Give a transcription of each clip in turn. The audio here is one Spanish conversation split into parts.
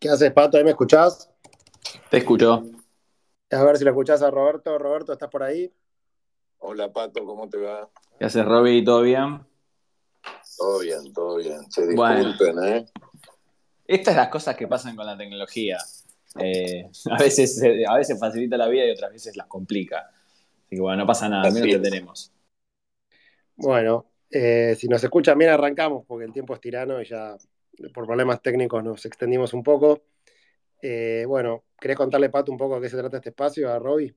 ¿Qué haces, Pato? ¿Ahí me escuchás? Te escucho. A ver si lo escuchás a Roberto. Roberto, ¿estás por ahí? Hola, Pato, ¿cómo te va? ¿Qué haces, Robbie? ¿Todo bien? Todo bien, todo bien. Se disculpen, ¿eh? Estas son las cosas que pasan con la tecnología. Eh, a, veces, a veces facilita la vida y otras veces las complica. Así que bueno, no pasa nada, al menos te tenemos. Bueno, eh, si nos escuchan bien, arrancamos, porque el tiempo es tirano y ya por problemas técnicos nos extendimos un poco. Eh, bueno, ¿querés contarle, Pato, un poco a qué se trata este espacio, a Robbie?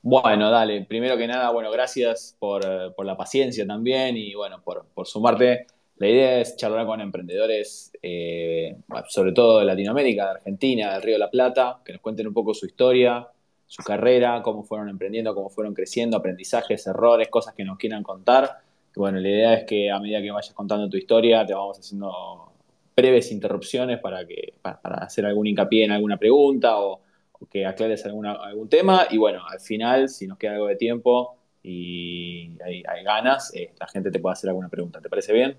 Bueno, dale, primero que nada, bueno, gracias por, la paciencia también y bueno, por, sumarte. La idea es charlar con emprendedores, eh, sobre todo de Latinoamérica, de Argentina, del Río de la Plata, que nos cuenten un poco su historia, su carrera, cómo fueron emprendiendo, cómo fueron creciendo, aprendizajes, errores, cosas que nos quieran contar. bueno, la idea es que a medida que vayas contando tu historia, te vamos haciendo breves interrupciones para, que, para, hacer algún hincapié en alguna pregunta o, que aclares alguna, algún tema. Y bueno, al final, si nos queda algo de tiempo y hay, ganas, eh, la gente te puede hacer alguna pregunta. ¿Te parece bien?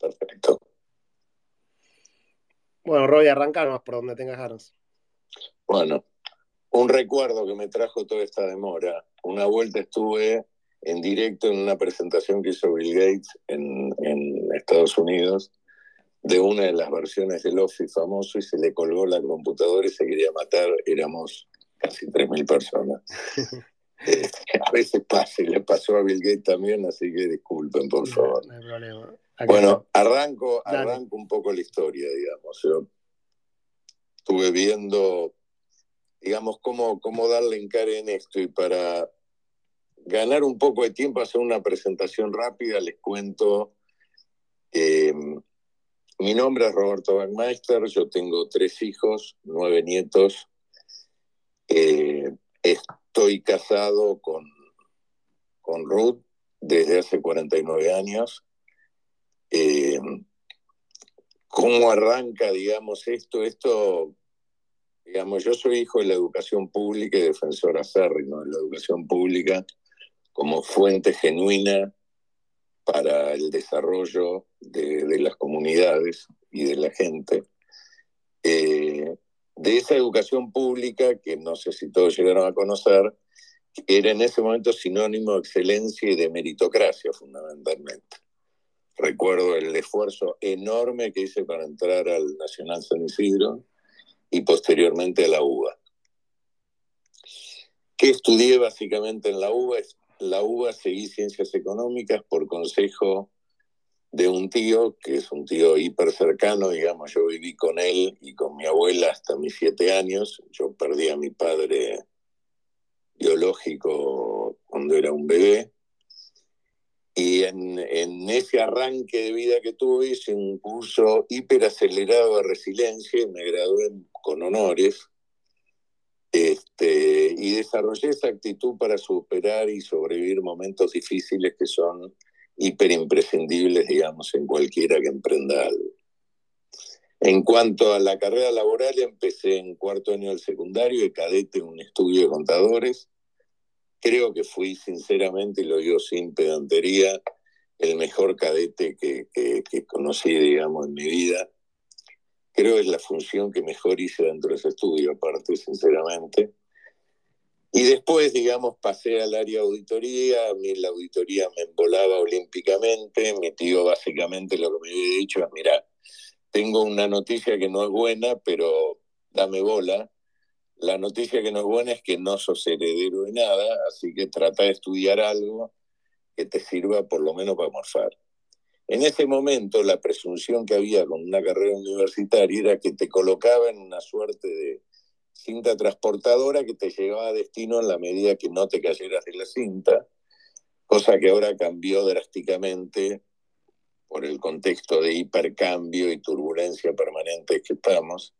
Perfecto. Bueno, Roy, arrancanos por donde tengas ganas. Bueno, un recuerdo que me trajo toda esta demora. Una vuelta estuve en directo en una presentación que hizo Bill Gates en, en Estados Unidos de una de las versiones del Office famoso y se le colgó la computadora y se quería matar. Éramos casi 3.000 personas. Eh, a veces pasa y le pasó a Bill Gates también, así que disculpen, por favor. No, hay problema. bueno, arranco, arranco un poco la historia, digamos. Yo estuve viendo, digamos, cómo, cómo darle encare en esto y para ganar un poco de tiempo, hacer una presentación rápida, les cuento que mi nombre es Roberto Backmeister, yo tengo tres hijos, nueve nietos. Eh, estoy casado con, con Ruth desde hace 49 años. Eh, ¿Cómo arranca, digamos, esto? Esto, digamos, yo soy hijo de la educación pública y defensor acérrimo de la educación pública como fuente genuina para el desarrollo de, las comunidades y de la gente. Eh, de esa educación pública, que no sé si todos llegaron a conocer, era en ese momento sinónimo de excelencia y de meritocracia fundamentalmente. Recuerdo el esfuerzo enorme que hice para entrar al Nacional San Isidro y posteriormente a la UBA. ¿Qué estudié básicamente en la UBA? La UBA seguí ciencias económicas por consejo de un tío, que es un tío hiper cercano, digamos, yo viví con él y con mi abuela hasta mis siete años, yo perdí a mi padre biológico cuando era un bebé, y en, ese arranque de vida que tuve hice un curso hiper acelerado de resiliencia me gradué con honores, este, y desarrollé esa actitud para superar y sobrevivir momentos difíciles que son hiper imprescindibles, digamos, en cualquiera que emprenda algo. En cuanto a la carrera laboral, empecé en cuarto año del secundario de cadete en un estudio de contadores. Creo que fui, sinceramente, y lo digo sin pedantería, el mejor cadete que, que, que conocí, digamos, en mi vida creo que es la función que mejor hice dentro de ese estudio, aparte, sinceramente. Y después, digamos, pasé al área auditoría, a mí la auditoría me embolaba olímpicamente, mi tío básicamente lo que me había dicho es, mira, tengo una noticia que no es buena, pero dame bola. La noticia que no es buena es que no sos heredero de nada, así que trata de estudiar algo que te sirva por lo menos para morfar. En ese momento la presunción que había con una carrera universitaria era que te colocaba en una suerte de cinta transportadora que te llevaba a destino en la medida que no te cayeras de la cinta, cosa que ahora cambió drásticamente por el contexto de hipercambio y turbulencia permanente que estamos,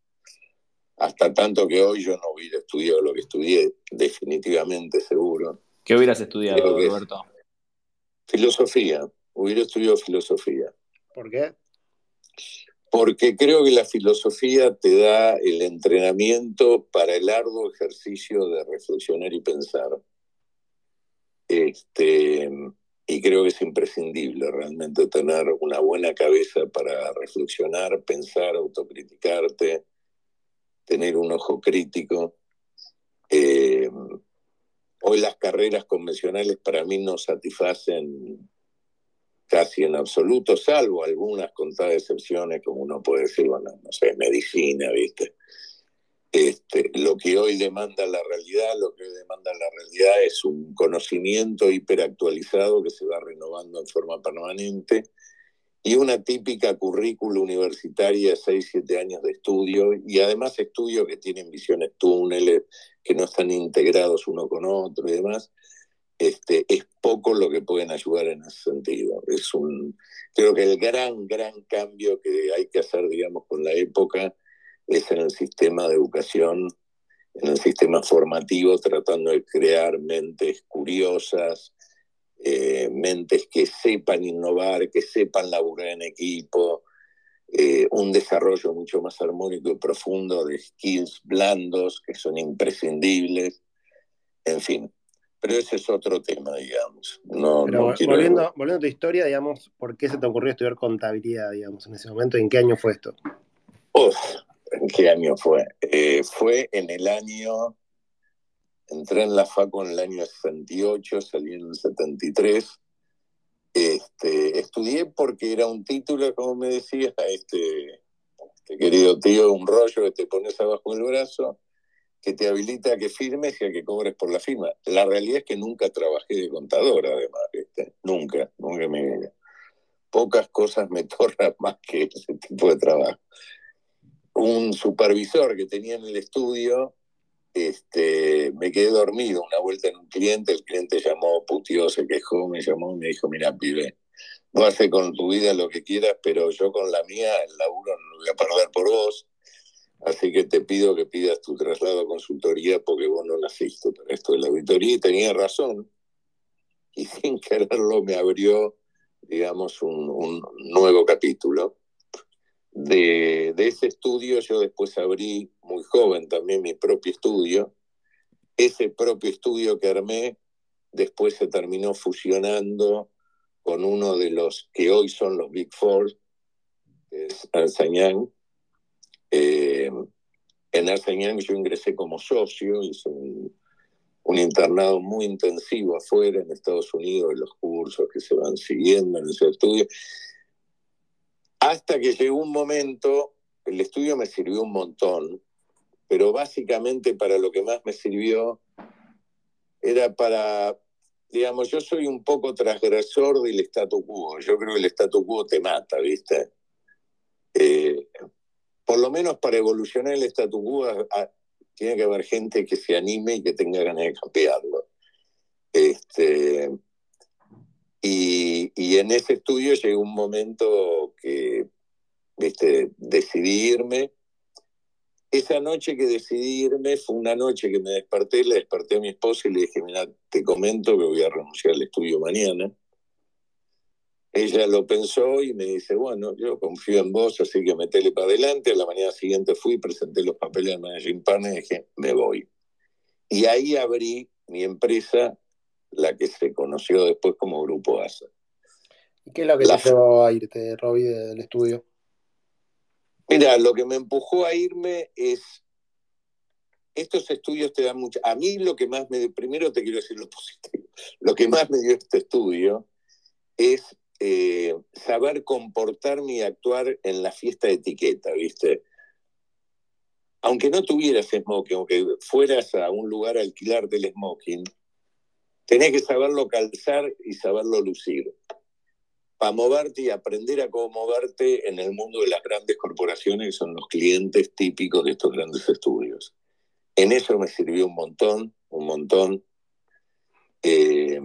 hasta tanto que hoy yo no hubiera estudiado lo que estudié, definitivamente seguro. ¿Qué hubieras estudiado, Roberto? Filosofía hubiera estudiado filosofía. ¿Por qué? Porque creo que la filosofía te da el entrenamiento para el arduo ejercicio de reflexionar y pensar. Este, y creo que es imprescindible realmente tener una buena cabeza para reflexionar, pensar, autocriticarte, tener un ojo crítico. Eh, hoy las carreras convencionales para mí no satisfacen casi en absoluto, salvo algunas contadas excepciones, como uno puede decir, bueno, no sé, medicina, ¿viste? Este, lo que hoy demanda la realidad, lo que hoy demanda la realidad es un conocimiento hiperactualizado que se va renovando en forma permanente y una típica currícula universitaria de 6, 7 años de estudio y además estudios que tienen visiones túneles, que no están integrados uno con otro y demás. Este, es poco lo que pueden ayudar en ese sentido. Creo que el gran, gran cambio que hay que hacer, digamos, con la época es en el sistema de educación, en el sistema formativo, tratando de crear mentes curiosas, eh, mentes que sepan innovar, que sepan laburar en equipo, eh, un desarrollo mucho más armónico y profundo de skills blandos que son imprescindibles, en fin. Pero ese es otro tema, digamos. No, volviendo, volviendo a tu historia, digamos, ¿por qué se te ocurrió estudiar contabilidad, digamos, en ese momento? ¿Y en qué año fue esto? ¿En qué año fue? Eh, fue en el año, entré en la FACO en el año 68, salí en el 73. Este, estudié porque era un título, como me decía, este, este, querido tío, un rollo que te pones abajo del brazo, que te habilita a que firmes y a que cobres por la firma. La realidad es que nunca trabajé de contador, además, nunca, nunca me... Pocas cosas me torran más que ese tipo de trabajo un supervisor que tenía en el estudio, este, me quedé dormido una vuelta en un cliente, el cliente llamó, putió, se quejó, me llamó y me dijo, mira, pibe, vos haces con tu vida lo que quieras, pero yo con la mía el laburo no lo voy a perder por vos, así que te pido que pidas tu traslado a consultoría porque vos no naciste para esto de la auditoría. Y tenía razón, y sin quererlo me abrió, digamos, un, nuevo capítulo. De, ese estudio yo después abrí muy joven también mi propio estudio. Ese propio estudio que armé después se terminó fusionando con uno de los que hoy son los Big Four, que es Ernst eh, en Ernst yo ingresé como socio, hice un, un, internado muy intensivo afuera en Estados Unidos, los cursos que se van siguiendo en ese estudio. Hasta que llegó un momento, el estudio me sirvió un montón, pero básicamente para lo que más me sirvió era para, digamos, yo soy un poco transgresor del statu quo, yo creo que el statu quo te mata, ¿viste? Eh, por lo menos para evolucionar el statu quo tiene que haber gente que se anime y que tenga ganas de cambiarlo. Este, y, y, en ese estudio llegó un momento que, viste, decidí irme. Esa noche que decidí irme fue una noche que me desperté, le desperté a mi esposa y le dije, mira, te comento que voy a renunciar al estudio mañana. Ella lo pensó y me dice, bueno, yo confío en vos, así que metele para adelante. A la mañana siguiente fui, presenté los papeles de Managing Partner y dije, me voy. Y ahí abrí mi empresa la que se conoció después como Grupo ASA. ¿Y qué es lo que te llevó a irte, Robbie, del estudio? Mira, lo que me empujó a irme es. Estos estudios te dan mucho. A mí lo que más me. Primero te quiero decir lo positivo. Lo que más me dio este estudio es eh, saber comportarme y actuar en la fiesta de etiqueta, ¿viste? Aunque no tuvieras smoking, aunque fueras a un lugar a alquilar del smoking, tenés que saberlo calzar y saberlo lucir. Para moverte y aprender a cómo moverte en el mundo de las grandes corporaciones, que son los clientes típicos de estos grandes estudios. En eso me sirvió un montón, un montón. Eh,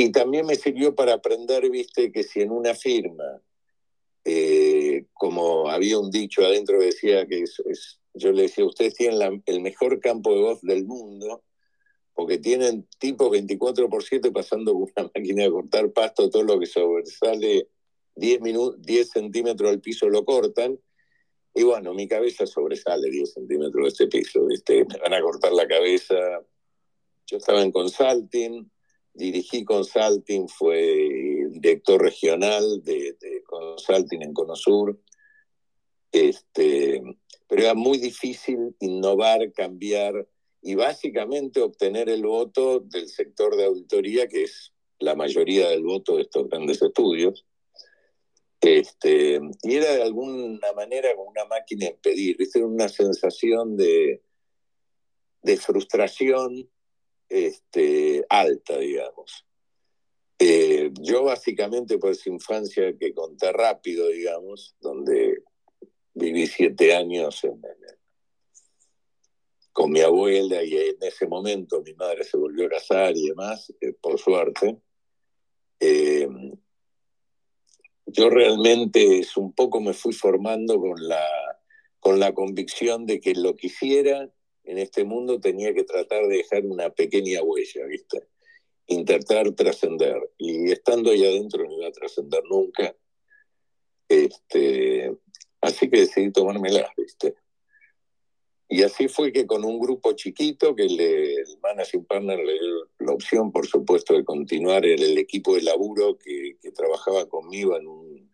y también me sirvió para aprender, viste, que si en una firma, eh, como había un dicho adentro decía que yo le decía, ustedes tienen el mejor campo de voz del mundo, porque tienen tipos 24 por 7 pasando con una máquina de cortar pasto, todo lo que sobresale 10, 10 centímetros del piso lo cortan, y bueno, mi cabeza sobresale 10 centímetros de ese piso, ¿viste? me van a cortar la cabeza. Yo estaba en consulting, dirigí consulting, fue director regional de, consulting en Conosur. Este, pero era muy difícil innovar, cambiar y básicamente obtener el voto del sector de auditoría, que es la mayoría del voto de estos grandes estudios. Este, y era de alguna manera como una máquina en pedir, era una sensación de, de frustración este, alta, digamos. Eh, yo básicamente por esa infancia que conté rápido, digamos, donde viví siete años con mi abuela y en ese momento mi madre se volvió a casar y demás, eh, por suerte. Eh, yo realmente es un poco me fui formando con la, con la convicción de que lo que hiciera en este mundo tenía que tratar de dejar una pequeña huella, ¿viste? Intentar trascender. Y estando ahí adentro no iba a trascender nunca. Este, así que decidí tomármela, ¿viste? Y así fue que con un grupo chiquito, que el Managing Partner le dio la opción, por supuesto, de continuar en el equipo de laburo que, que trabajaba conmigo en un,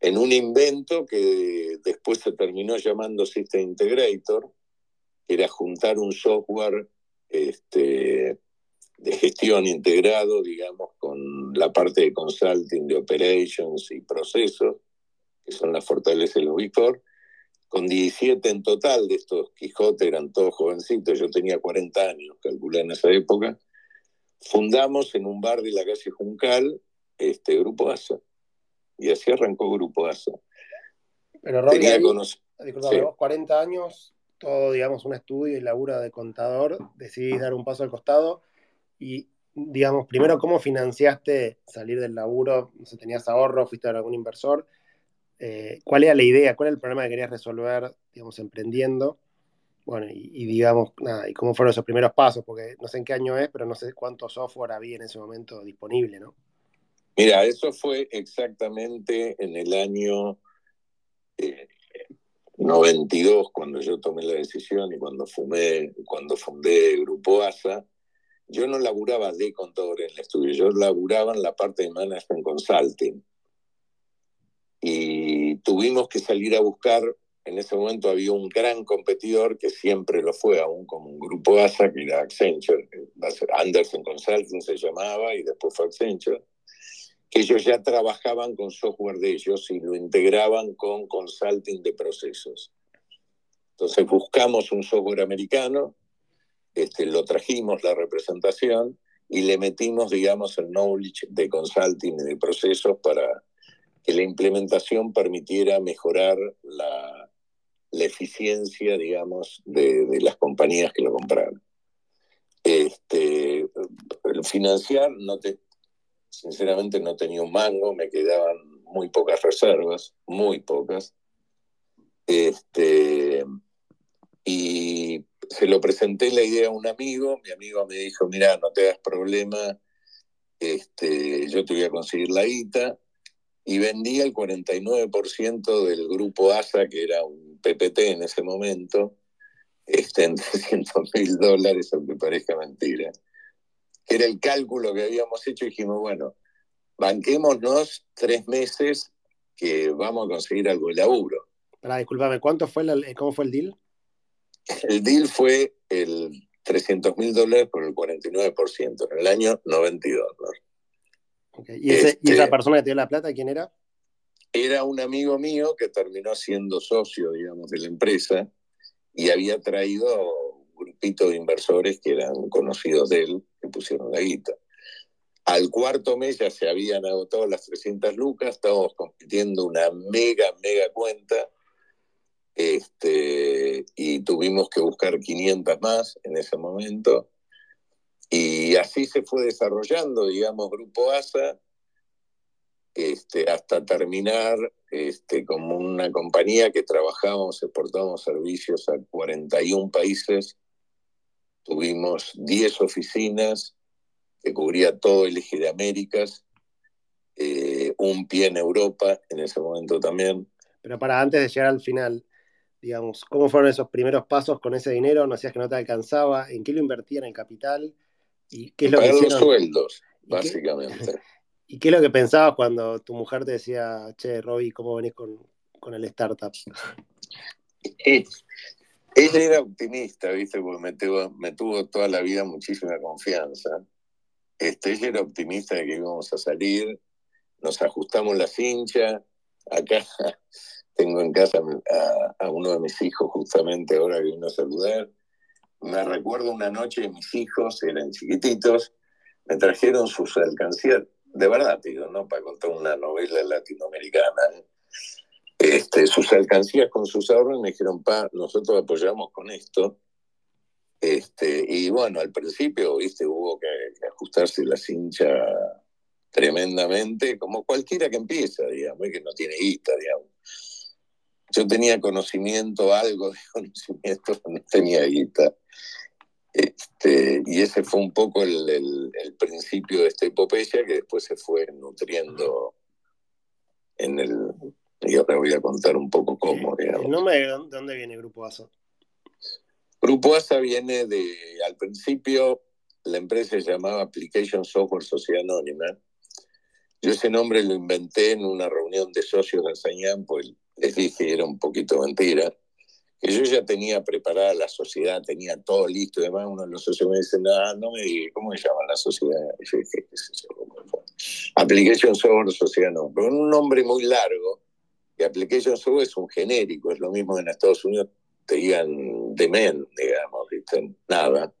en un invento que después se terminó llamando System Integrator, era juntar un software este, de gestión integrado, digamos, con la parte de consulting, de operations y procesos, que son las fortalezas de los Big con 17 en total de estos Quijote, eran todos jovencitos, yo tenía 40 años, calculé en esa época, fundamos en un bar de la calle Juncal este Grupo ASA. Y así arrancó Grupo ASA. Pero Robbie, tenía ahí, 40 años, todo, digamos, un estudio y labura de contador, decidís dar un paso al costado y, digamos, primero, ¿cómo financiaste salir del laburo? No sé, ¿tenías ahorro? ¿Fuiste a algún inversor? Eh, cuál era la idea, cuál era el problema que querías resolver, digamos, emprendiendo. Bueno, y, digamos, nada, y cómo fueron esos primeros pasos, porque no sé en qué año es, pero no sé cuánto software había en ese momento disponible, ¿no? Mira, eso fue exactamente en el año 92 eh, cuando yo tomé la decisión y cuando, fumé, cuando fundé Grupo ASA. Yo no laburaba de contador en el estudio, yo laburaba en la parte de Management Consulting y tuvimos que salir a buscar, en ese momento había un gran competidor que siempre lo fue, aún como grupo ASA, que era Accenture, Anderson Consulting se llamaba y después fue Accenture, que ellos ya trabajaban con software de ellos y lo integraban con consulting de procesos. Entonces buscamos un software americano, este, lo trajimos la representación y le metimos, digamos, el knowledge de consulting y de procesos para que la implementación permitiera mejorar la, eficiencia, digamos, de, las compañías que lo compraron. Este, financiar, no te, sinceramente no tenía un mango, me quedaban muy pocas reservas, muy pocas. Este, y se lo presenté la idea a un amigo, mi amigo me dijo, mira, no te hagas problema, este, yo te voy a conseguir la guita, y vendía el 49% del grupo ASA, que era un PPT en ese momento, este, en 300 mil dólares, aunque parezca mentira. Era el cálculo que habíamos hecho y dijimos, bueno, banquémonos tres meses que vamos a conseguir algo de laburo. Para, discúlpame, ¿cuánto fue ¿cómo fue el deal? El deal fue el 300 mil dólares por el 49%, en el año 92. ¿no? ¿Y, esa este, persona que te dio la plata, quién era? Era un amigo mío que terminó siendo socio, digamos, de la empresa y había traído un grupito de inversores que eran conocidos de él, que pusieron la guita. Al cuarto mes ya se habían agotado las 300 lucas, estábamos compitiendo una mega, mega cuenta este, y tuvimos que buscar 500 más en ese momento y así se fue desarrollando, digamos, Grupo ASA, este, hasta terminar este, como una compañía que trabajábamos, exportábamos servicios a 41 países. Tuvimos 10 oficinas que cubría todo el eje de Américas, eh, un pie en Europa en ese momento también. Pero para antes de llegar al final, digamos, ¿cómo fueron esos primeros pasos con ese dinero? ¿No hacías que no te alcanzaba? ¿En qué lo invertían en capital? ¿Y qué es lo pagar que los sueldos, básicamente. ¿Y qué es lo que pensabas cuando tu mujer te decía, che, Robbie, ¿cómo venís con, con el startup? Ella era optimista, ¿viste? Porque me tuvo, me tuvo toda la vida muchísima confianza. Este, ella era optimista de que íbamos a salir, nos ajustamos la cincha. Acá tengo en casa a, uno de mis hijos, justamente ahora que vino a saludar. Me recuerdo una noche, mis hijos eran chiquititos, me trajeron sus alcancías, de verdad, digo, no para contar una novela latinoamericana. ¿eh? Este, sus alcancías con sus ahorros me dijeron, pa, nosotros apoyamos con esto. Este, y bueno, al principio, viste, hubo que, ajustarse la cincha tremendamente, como cualquiera que empieza, digamos, que no tiene guita, digamos. Yo tenía conocimiento, algo de conocimiento, no tenía guita. Este, y ese fue un poco el, el, principio de esta epopeya que después se fue nutriendo en el, y ahora voy a contar un poco cómo. ¿El nombre de dónde viene Grupo ASA? Grupo ASA viene de, al principio, la empresa se llamaba Application Software Sociedad Anónima. Yo ese nombre lo inventé en una reunión de socios de Azañán, pues les dije, era un poquito mentira, que yo ya tenía preparada la sociedad, tenía todo listo y demás. Uno de los socios me dice, no, no me digas, ¿cómo se llama la sociedad? Y yo dije, ¿qué sé Application Software Sociedad Anónima, pero un nombre muy largo que Application Software es un genérico, es lo mismo en Estados Unidos te digan de men, digamos, ¿viste? nada.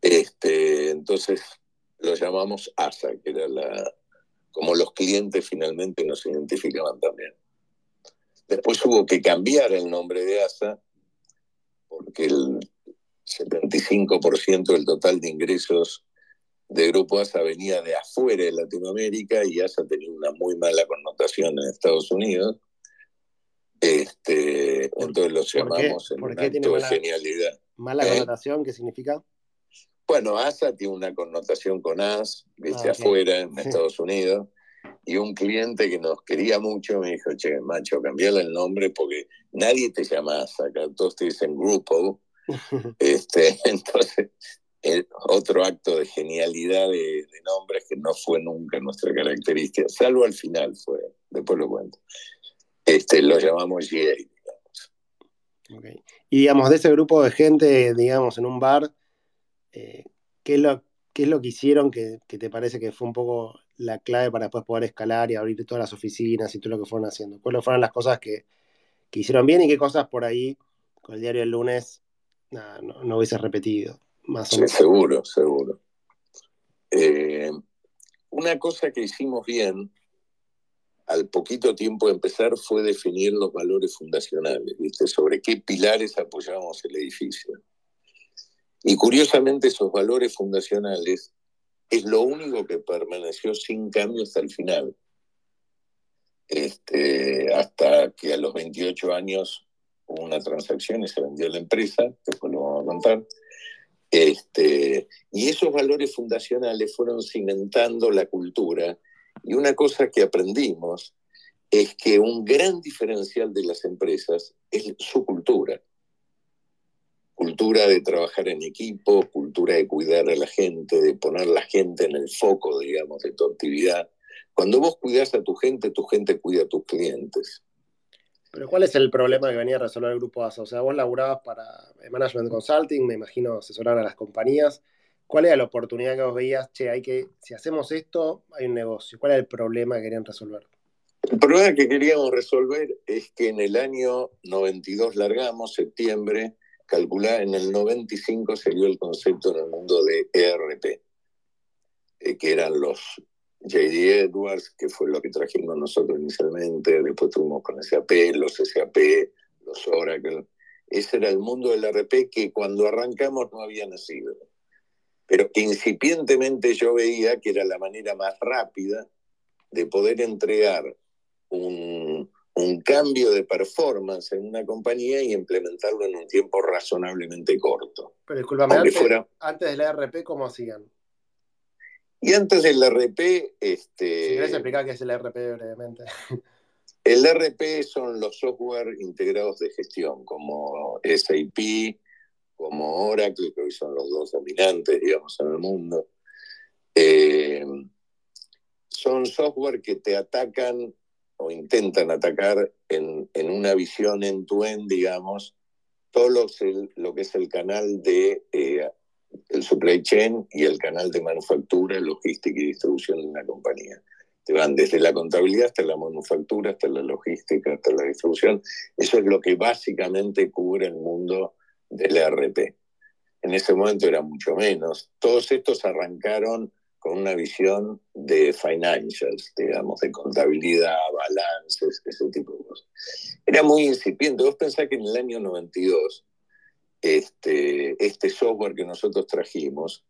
Este, entonces lo llamamos ASA, que era la, como los clientes finalmente nos identificaban también. Después hubo que cambiar el nombre de ASA, porque el 75% del total de ingresos de Grupo ASA venía de afuera de Latinoamérica y ASA tenía una muy mala connotación en Estados Unidos. Este, entonces lo llamamos en un acto de genialidad. ¿Mala ¿Eh? connotación qué significa? Bueno, ASA tiene una connotación con AS, desde ah, afuera, en Estados Unidos. Y un cliente que nos quería mucho me dijo, che, macho, cambiale el nombre porque nadie te llama ASA, acá todos te dicen Grupo. este, entonces otro acto de genialidad de, nombres que no fue nunca nuestra característica, salvo al final fue, después lo cuento. Este, lo llamamos GA, digamos. Y digamos, de ese grupo de gente, digamos, en un bar, eh, ¿qué, es lo, ¿qué es lo que hicieron que, te parece que fue un poco la clave para después poder escalar y abrir todas las oficinas y todo lo que fueron haciendo? ¿Cuáles fueron las cosas que, hicieron bien y qué cosas por ahí con el diario el lunes no, no hubiese repetido? Sí, seguro, seguro. Eh, una cosa que hicimos bien al poquito tiempo de empezar fue definir los valores fundacionales, ¿viste? Sobre qué pilares apoyábamos el edificio. Y curiosamente esos valores fundacionales es lo único que permaneció sin cambio hasta el final. Este, hasta que a los 28 años hubo una transacción y se vendió la empresa, después lo vamos a contar. Este, y esos valores fundacionales fueron cimentando la cultura. Y una cosa que aprendimos es que un gran diferencial de las empresas es su cultura. Cultura de trabajar en equipo, cultura de cuidar a la gente, de poner la gente en el foco, digamos, de tu actividad. Cuando vos cuidas a tu gente, tu gente cuida a tus clientes. Pero ¿cuál es el problema que venía a resolver el grupo ASA? O sea, vos laburabas para Management Consulting, me imagino asesorar a las compañías. ¿Cuál era la oportunidad que vos veías? Che, hay que, si hacemos esto, hay un negocio. ¿Cuál era el problema que querían resolver? El problema que queríamos resolver es que en el año 92 largamos, septiembre, calcular en el 95 salió el concepto en el mundo de ERP, eh, que eran los JD Edwards, que fue lo que trajimos nosotros inicialmente, después tuvimos con SAP, los SAP, los Oracle. Ese era el mundo del RP que cuando arrancamos no había nacido. Pero incipientemente yo veía que era la manera más rápida de poder entregar un, un cambio de performance en una compañía y implementarlo en un tiempo razonablemente corto. Pero discúlpame, antes, fuera... antes del ERP, ¿cómo hacían? Y antes del RP, este. Si querés explicar qué es el RP brevemente. El RP son los software integrados de gestión, como SAP como Oracle, que hoy son los dos dominantes, digamos, en el mundo. Eh, son software que te atacan o intentan atacar en, una visión en tu end, digamos, todo lo, que es el canal de eh, el supply chain y el canal de manufactura, logística y distribución de una compañía. Te van desde la contabilidad hasta la manufactura, hasta la logística, hasta la distribución. Eso es lo que básicamente cubre el mundo del ERP. En ese momento era mucho menos. Todos estos arrancaron con una visión de financials, digamos, de contabilidad, balances, ese tipo de cosas. Era muy incipiente. Vos pensás que en el año 92, este, este software que nosotros trajimos,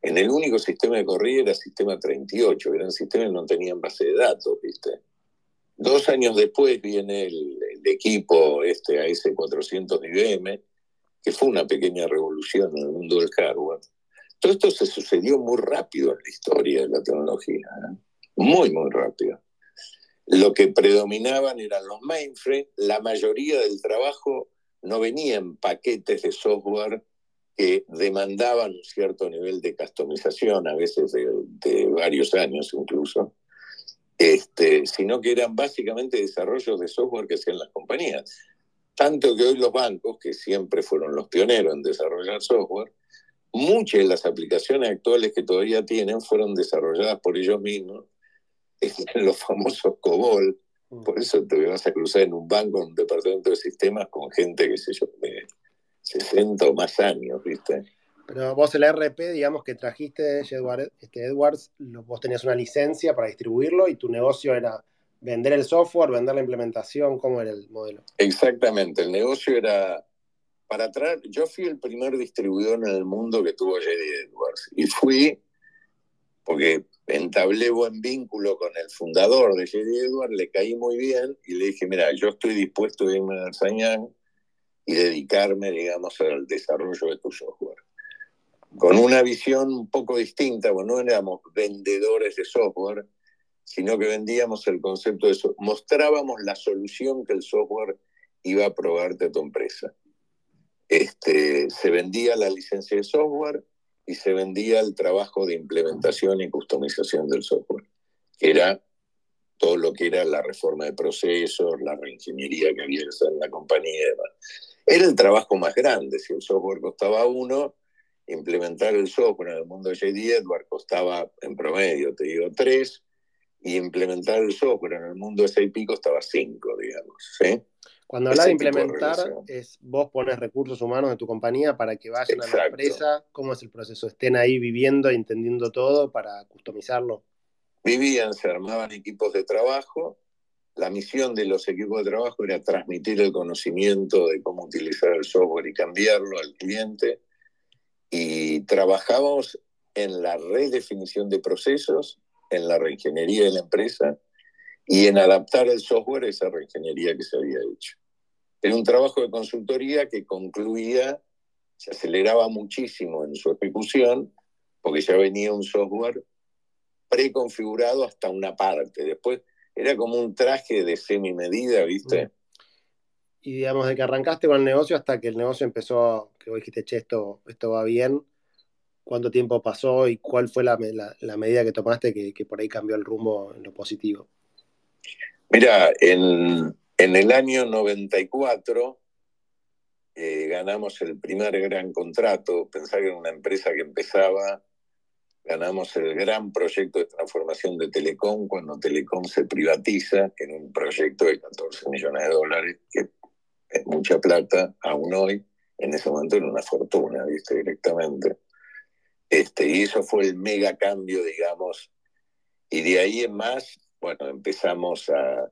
en el único sistema de corrida era sistema 38, eran sistemas que no tenían base de datos, ¿viste? Dos años después viene el, equipo este AS400 de IBM, que fue una pequeña revolución en el mundo del hardware todo esto se sucedió muy rápido en la historia de la tecnología, ¿eh? muy, muy rápido. Lo que predominaban eran los mainframes, la mayoría del trabajo no venía en paquetes de software que demandaban un cierto nivel de customización, a veces de, varios años incluso, este, sino que eran básicamente desarrollos de software que hacían las compañías. Tanto que hoy los bancos, que siempre fueron los pioneros en desarrollar software, muchas de las aplicaciones actuales que todavía tienen fueron desarrolladas por ellos mismos los famosos COBOL. Por eso te vas a cruzar en un banco, en un departamento de sistemas con gente, qué sé yo, de 60 o más años, ¿viste? Pero vos el RP, digamos que trajiste, este Edwards, vos tenías una licencia para distribuirlo y tu negocio era vender el software, vender la implementación, ¿cómo era el modelo? Exactamente, el negocio era para traer, yo fui el primer distribuidor en el mundo que tuvo JD Edwards y fui porque entablé buen vínculo con el fundador de JD Edwards, le caí muy bien y le dije, mira, yo estoy dispuesto a irme a Arsañán y dedicarme, digamos, al desarrollo de tu software. Con una visión un poco distinta, bueno, no éramos vendedores de software, sino que vendíamos el concepto de eso, mostrábamos la solución que el software iba a probarte a tu empresa. Este, se vendía la licencia de software y se vendía el trabajo de implementación y customización del software, que era todo lo que era la reforma de procesos, la reingeniería que había en la compañía y demás. Era el trabajo más grande, si el software costaba uno, implementar el software en el mundo de JD Edward costaba en promedio, te digo, tres, y implementar el software en el mundo de SAP costaba cinco, digamos. ¿sí? Cuando hablas de implementar, es vos pones recursos humanos de tu compañía para que vayan a la empresa. ¿Cómo es el proceso? Estén ahí viviendo, entendiendo todo para customizarlo. Vivían, se armaban equipos de trabajo. La misión de los equipos de trabajo era transmitir el conocimiento de cómo utilizar el software y cambiarlo al cliente. Y trabajamos en la redefinición de procesos, en la reingeniería de la empresa y en adaptar el software a esa reingeniería que se había hecho. Era un trabajo de consultoría que concluía, se aceleraba muchísimo en su ejecución, porque ya venía un software preconfigurado hasta una parte. Después era como un traje de semi-medida, ¿viste? Y digamos, de que arrancaste con el negocio hasta que el negocio empezó, que vos dijiste, che, esto, esto va bien, ¿cuánto tiempo pasó y cuál fue la, medida que tomaste que, que por ahí cambió el rumbo en lo positivo? Mira, en, en el año 94 eh, ganamos el primer gran contrato, pensar que era una empresa que empezaba, ganamos el gran proyecto de transformación de Telecom cuando Telecom se privatiza, en un proyecto de 14 millones de dólares, que es mucha plata aún hoy, en ese momento era una fortuna, viste, directamente. Este, y eso fue el mega cambio, digamos, y de ahí en más, bueno, empezamos a,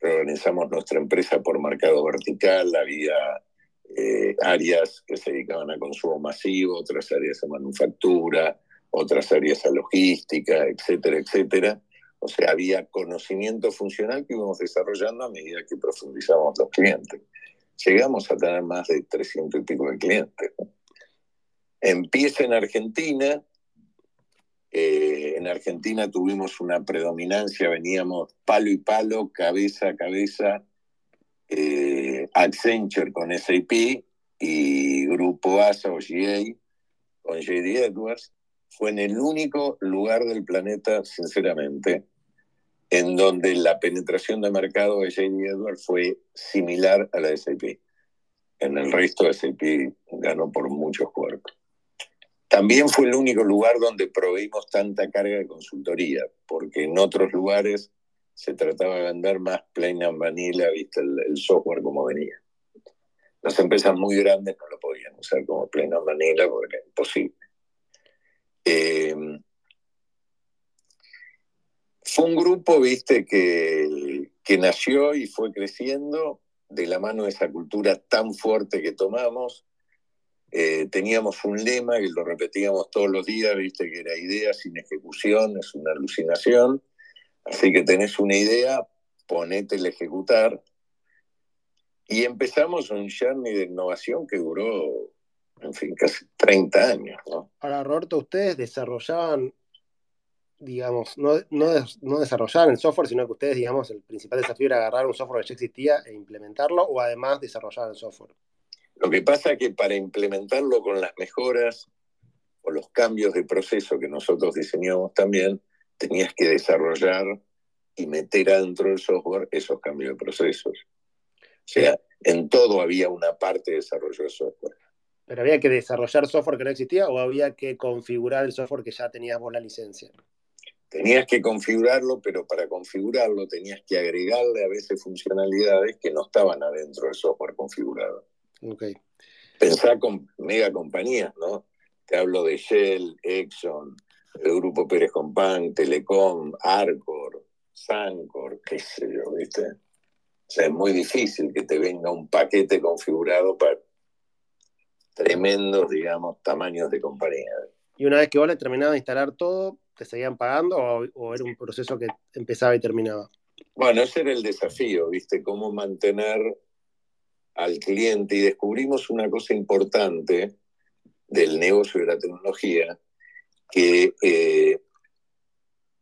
reorganizamos nuestra empresa por mercado vertical, había eh, áreas que se dedicaban a consumo masivo, otras áreas a manufactura, otras áreas a logística, etcétera, etcétera. O sea, había conocimiento funcional que íbamos desarrollando a medida que profundizamos los clientes. Llegamos a tener más de 300 y pico de clientes. Empieza en Argentina, eh, en Argentina tuvimos una predominancia, veníamos palo y palo, cabeza a cabeza, eh, Accenture con SAP, y Grupo ASA o GA con JD Edwards, fue en el único lugar del planeta, sinceramente, en donde la penetración de mercado de JD Edwards fue similar a la de SAP. En el resto SAP ganó por muchos cuerpos. También fue el único lugar donde proveímos tanta carga de consultoría, porque en otros lugares se trataba de vender más plain and vanilla, viste, el, software como venía. Las empresas muy grandes no lo podían usar como plain and vanilla porque era imposible. Eh, fue un grupo, viste, que nació y fue creciendo de la mano de esa cultura tan fuerte que tomamos, eh, teníamos un lema que lo repetíamos todos los días, viste que era idea sin ejecución, es una alucinación. Así que tenés una idea, ponete a ejecutar. Y empezamos un journey de innovación que duró, en fin, casi 30 años. Ahora, Roberto, ustedes desarrollaban, digamos, no, no, no desarrollaban el software, sino que ustedes, digamos, el principal desafío era agarrar un software que ya existía e implementarlo, o además desarrollar el software. Lo que pasa es que para implementarlo con las mejoras o los cambios de proceso que nosotros diseñamos también, tenías que desarrollar y meter adentro del software esos cambios de procesos. O sea, en todo había una parte de desarrollo de software. ¿Pero había que desarrollar software que no existía o había que configurar el software que ya tenías vos la licencia? Tenías que configurarlo, pero para configurarlo tenías que agregarle a veces funcionalidades que no estaban adentro del software configurado. Okay. Pensá con mega compañías, ¿no? Te hablo de Shell, Exxon, el Grupo Pérez Compán, Telecom, Arcor, Sancor, qué sé yo, ¿viste? O sea, es muy difícil que te venga un paquete configurado para tremendos, digamos, tamaños de compañía. Y una vez que vos le terminabas de instalar todo, ¿te seguían pagando o, o, era un proceso que empezaba y terminaba? Bueno, ese era el desafío, ¿viste? Cómo mantener al cliente y descubrimos una cosa importante del negocio de la tecnología, que eh,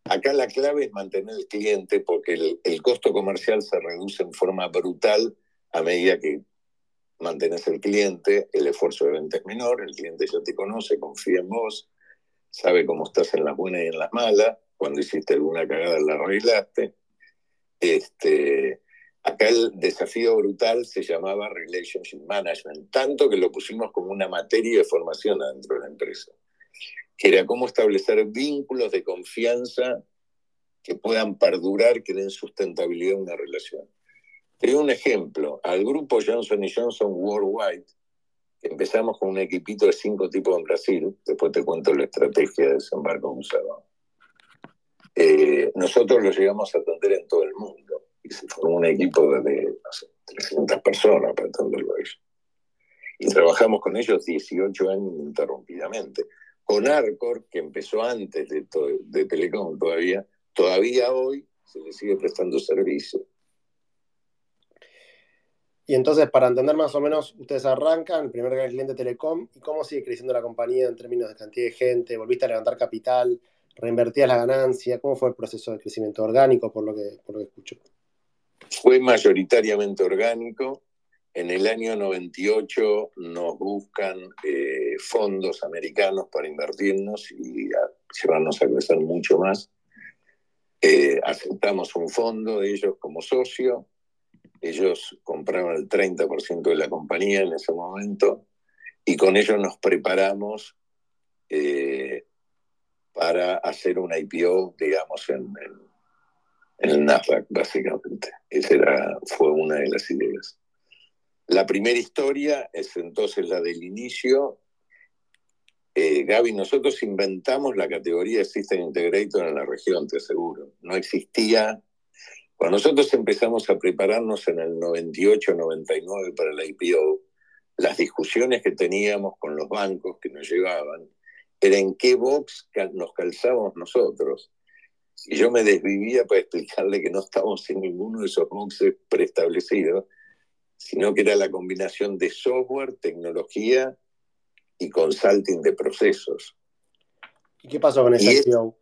acá la clave es mantener el cliente porque el, costo comercial se reduce en forma brutal a medida que mantenés el cliente, el esfuerzo de venta es menor, el cliente ya te conoce, confía en vos, sabe cómo estás en las buenas y en las malas, cuando hiciste alguna cagada la arreglaste. Este, Acá el desafío brutal se llamaba Relationship Management, tanto que lo pusimos como una materia de formación dentro de la empresa, que era cómo establecer vínculos de confianza que puedan perdurar, que den sustentabilidad a una relación. Te un ejemplo, al grupo Johnson Johnson Worldwide, empezamos con un equipito de cinco tipos en Brasil, después te cuento la estrategia de desembarco usado. Eh, nosotros lo llegamos a atender en todo el mundo y se formó un equipo de, no sé, 300 personas a ellos. Y trabajamos con ellos 18 años ininterrumpidamente. Con Arcor, que empezó antes de, de Telecom todavía, todavía hoy se le sigue prestando servicio. Y entonces, para entender más o menos, ustedes arrancan, el primer gran cliente Telecom, ¿y cómo sigue creciendo la compañía en términos de cantidad de gente? ¿Volviste a levantar capital? ¿Reinvertías la ganancia? ¿Cómo fue el proceso de crecimiento orgánico, por lo que, por lo que escucho? Fue mayoritariamente orgánico. En el año 98 nos buscan eh, fondos americanos para invertirnos y llevarnos a crecer mucho más. Eh, aceptamos un fondo de ellos como socio. Ellos compraron el 30% de la compañía en ese momento y con ellos nos preparamos eh, para hacer un IPO, digamos, en el Nasdaq, básicamente. Esa era, fue una de las ideas. La primera historia es entonces la del inicio. Eh, Gaby, nosotros inventamos la categoría System Integrator en la región, te aseguro. No existía. Cuando nosotros empezamos a prepararnos en el 98-99 para la IPO, las discusiones que teníamos con los bancos que nos llevaban era en qué box nos calzábamos nosotros y yo me desvivía para explicarle que no estábamos en ninguno de esos boxes preestablecidos, sino que era la combinación de software, tecnología y consulting de procesos. ¿Y qué pasó con ese IPO?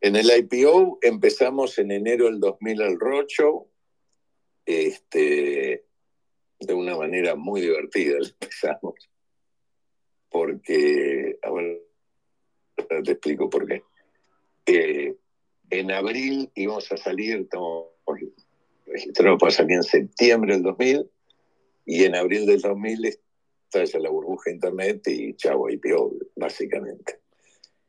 En el IPO empezamos en enero del 2000 al Rocho. Este, de una manera muy divertida, empezamos. Porque, ahora te explico por qué. Eh, en abril íbamos a salir, estamos registrados para salir en septiembre del 2000, y en abril del 2000 estalla la burbuja internet y chavo, IPO, básicamente.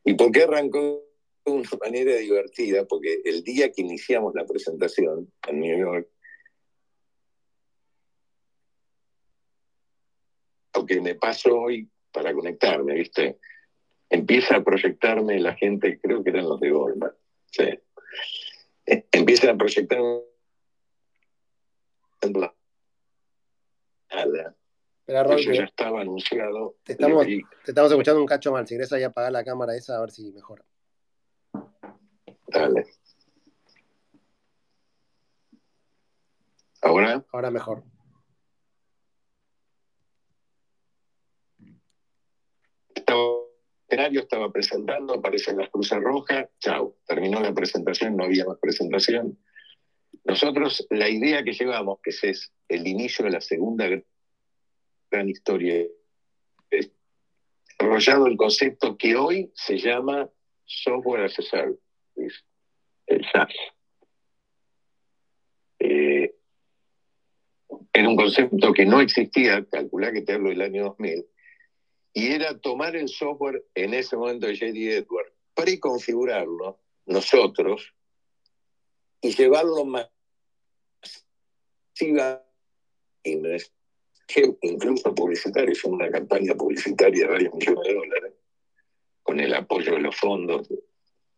¿Y por qué arrancó de una manera divertida? Porque el día que iniciamos la presentación en New York, lo que me pasó hoy para conectarme, ¿viste? Empieza a proyectarme la gente, creo que eran los de Goldman, ¿sí? E, empiezan a proyectar nada. Eso ya estaba anunciado. Te estamos, te estamos escuchando un cacho mal. Si querés ahí apagar la cámara esa a ver si mejora. Dale. ¿Ahora? Ahora mejor. Escenario estaba presentando, aparecen las cruces rojas, chao, terminó la presentación, no había más presentación. Nosotros, la idea que llevamos, que es el inicio de la segunda gran historia, es desarrollado el concepto que hoy se llama Software as el SaaS. Eh, era un concepto que no existía, calcular que te hablo del año 2000, y era tomar el software en ese momento de JD Edwards, preconfigurarlo nosotros y llevarlo más incluso publicitario, fue una campaña publicitaria de varios millones de dólares, con el apoyo de los fondos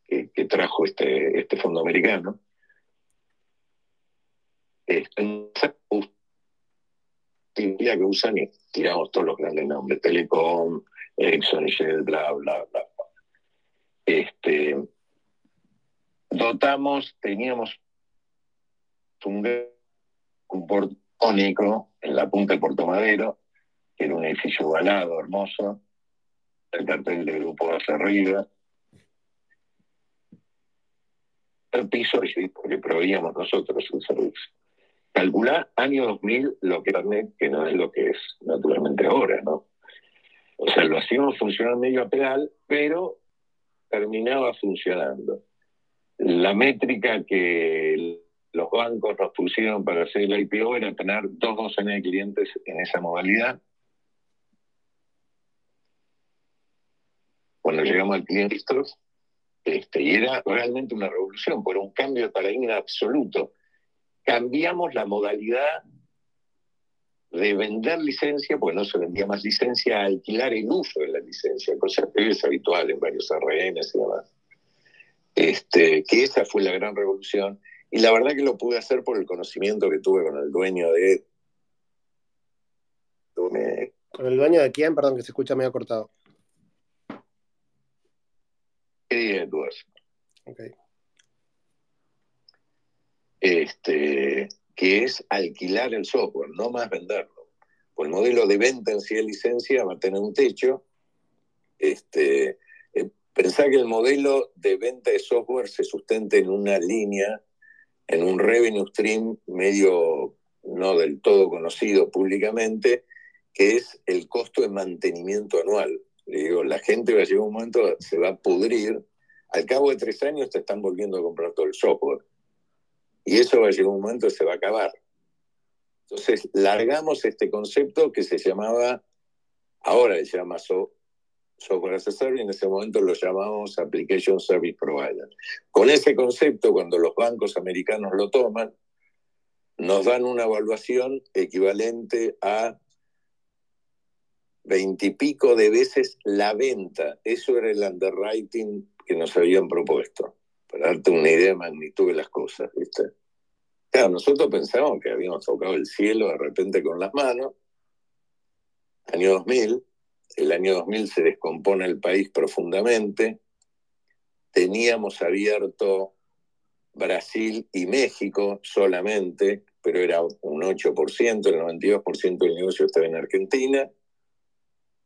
que, trajo este, este fondo americano. Este, que usan y tiramos todos los grandes nombres, Telecom, Ericsson, Shell, bla, bla, bla. Este, dotamos, teníamos un, un portónico en la punta del Puerto Madero, que era un edificio ovalado, hermoso, el cartel del grupo hacia arriba. El piso, porque proveíamos nosotros el servicio. Calcular año 2000 lo que Internet, que no es lo que es naturalmente ahora, ¿no? O sea, lo hacíamos funcionar medio a pedal, pero terminaba funcionando. La métrica que los bancos nos pusieron para hacer el IPO era tener dos docenas de clientes en esa modalidad. Cuando llegamos al cliente, este, y era realmente una revolución, por un cambio de paradigma absoluto cambiamos la modalidad de vender licencia, porque no se vendía más licencia, a alquilar el uso de la licencia, cosa que es habitual en varios RNs y demás. Este, que esa fue la gran revolución. Y la verdad que lo pude hacer por el conocimiento que tuve con el dueño de... ¿Con el dueño de quién? Perdón, que se escucha medio cortado. Edwards. Okay este, que es alquilar el software, no más venderlo. Pues el modelo de venta en sí de licencia va a tener un techo. Este, eh, pensar que el modelo de venta de software se sustente en una línea, en un revenue stream medio no del todo conocido públicamente, que es el costo de mantenimiento anual. Le digo, la gente va a llegar un momento, se va a pudrir. Al cabo de tres años te están volviendo a comprar todo el software. Y eso va a llegar un momento que se va a acabar. Entonces, largamos este concepto que se llamaba, ahora se llama Software as a Service, en ese momento lo llamamos Application Service Provider. Con ese concepto, cuando los bancos americanos lo toman, nos dan una evaluación equivalente a veintipico de veces la venta. Eso era el underwriting que nos habían propuesto para darte una idea de magnitud de las cosas, ¿viste? Claro, nosotros pensamos que habíamos tocado el cielo de repente con las manos. Año 2000, el año 2000 se descompone el país profundamente. Teníamos abierto Brasil y México solamente, pero era un 8%, el 92% del negocio estaba en Argentina.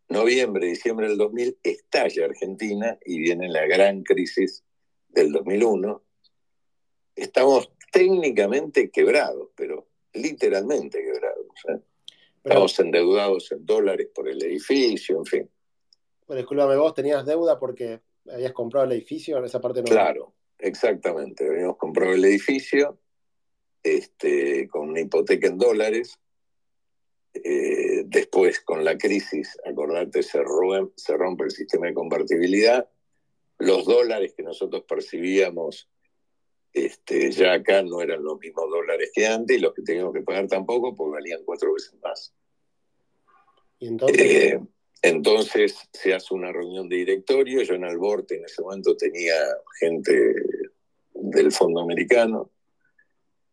Noviembre, diciembre del 2000 estalla Argentina y viene la gran crisis del 2001, estamos técnicamente quebrados, pero literalmente quebrados. ¿eh? Estamos endeudados en dólares por el edificio, en fin. Pero discúlpame, vos tenías deuda porque habías comprado el edificio, en esa parte no. Claro, exactamente. Habíamos comprado el edificio este, con una hipoteca en dólares. Eh, después, con la crisis, acordate, se, se rompe el sistema de convertibilidad. Los dólares que nosotros percibíamos este, ya acá no eran los mismos dólares que antes y los que teníamos que pagar tampoco porque valían cuatro veces más. ¿Y entonces? Eh, entonces se hace una reunión de directorio, yo en Alborte en ese momento tenía gente del Fondo Americano,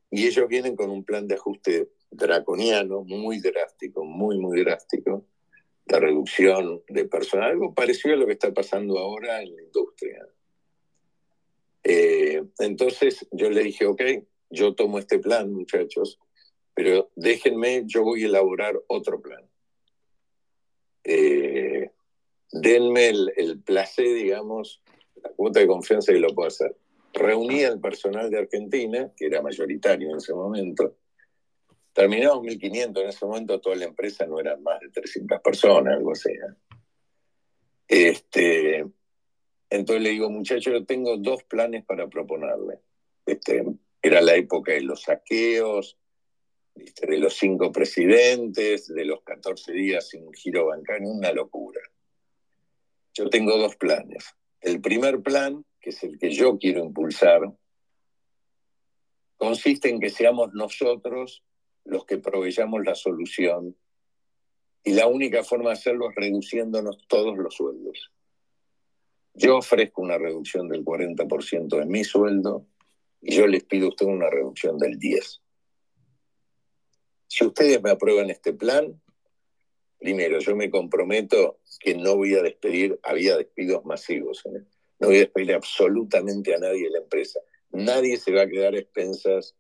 y ellos vienen con un plan de ajuste draconiano, muy drástico, muy, muy drástico, la reducción de personal, algo parecido a lo que está pasando ahora en la industria. Eh, entonces yo le dije, ok, yo tomo este plan, muchachos, pero déjenme, yo voy a elaborar otro plan. Eh, denme el, placer, digamos, la cuota de confianza y lo puedo hacer. Reuní al personal de Argentina, que era mayoritario en ese momento. Terminamos 1.500, en ese momento toda la empresa no eran más de 300 personas, algo así. Este, entonces le digo, muchachos, yo tengo dos planes para proponerle. Este, era la época de los saqueos, de los cinco presidentes, de los 14 días sin giro bancario, una locura. Yo tengo dos planes. El primer plan, que es el que yo quiero impulsar, consiste en que seamos nosotros los que proveyamos la solución y la única forma de hacerlo es reduciéndonos todos los sueldos. Yo ofrezco una reducción del 40% de mi sueldo y yo les pido a ustedes una reducción del 10%. Si ustedes me aprueban este plan, primero, yo me comprometo que no voy a despedir, había despidos masivos, ¿eh? no voy a despedir absolutamente a nadie de la empresa. Nadie se va a quedar a expensas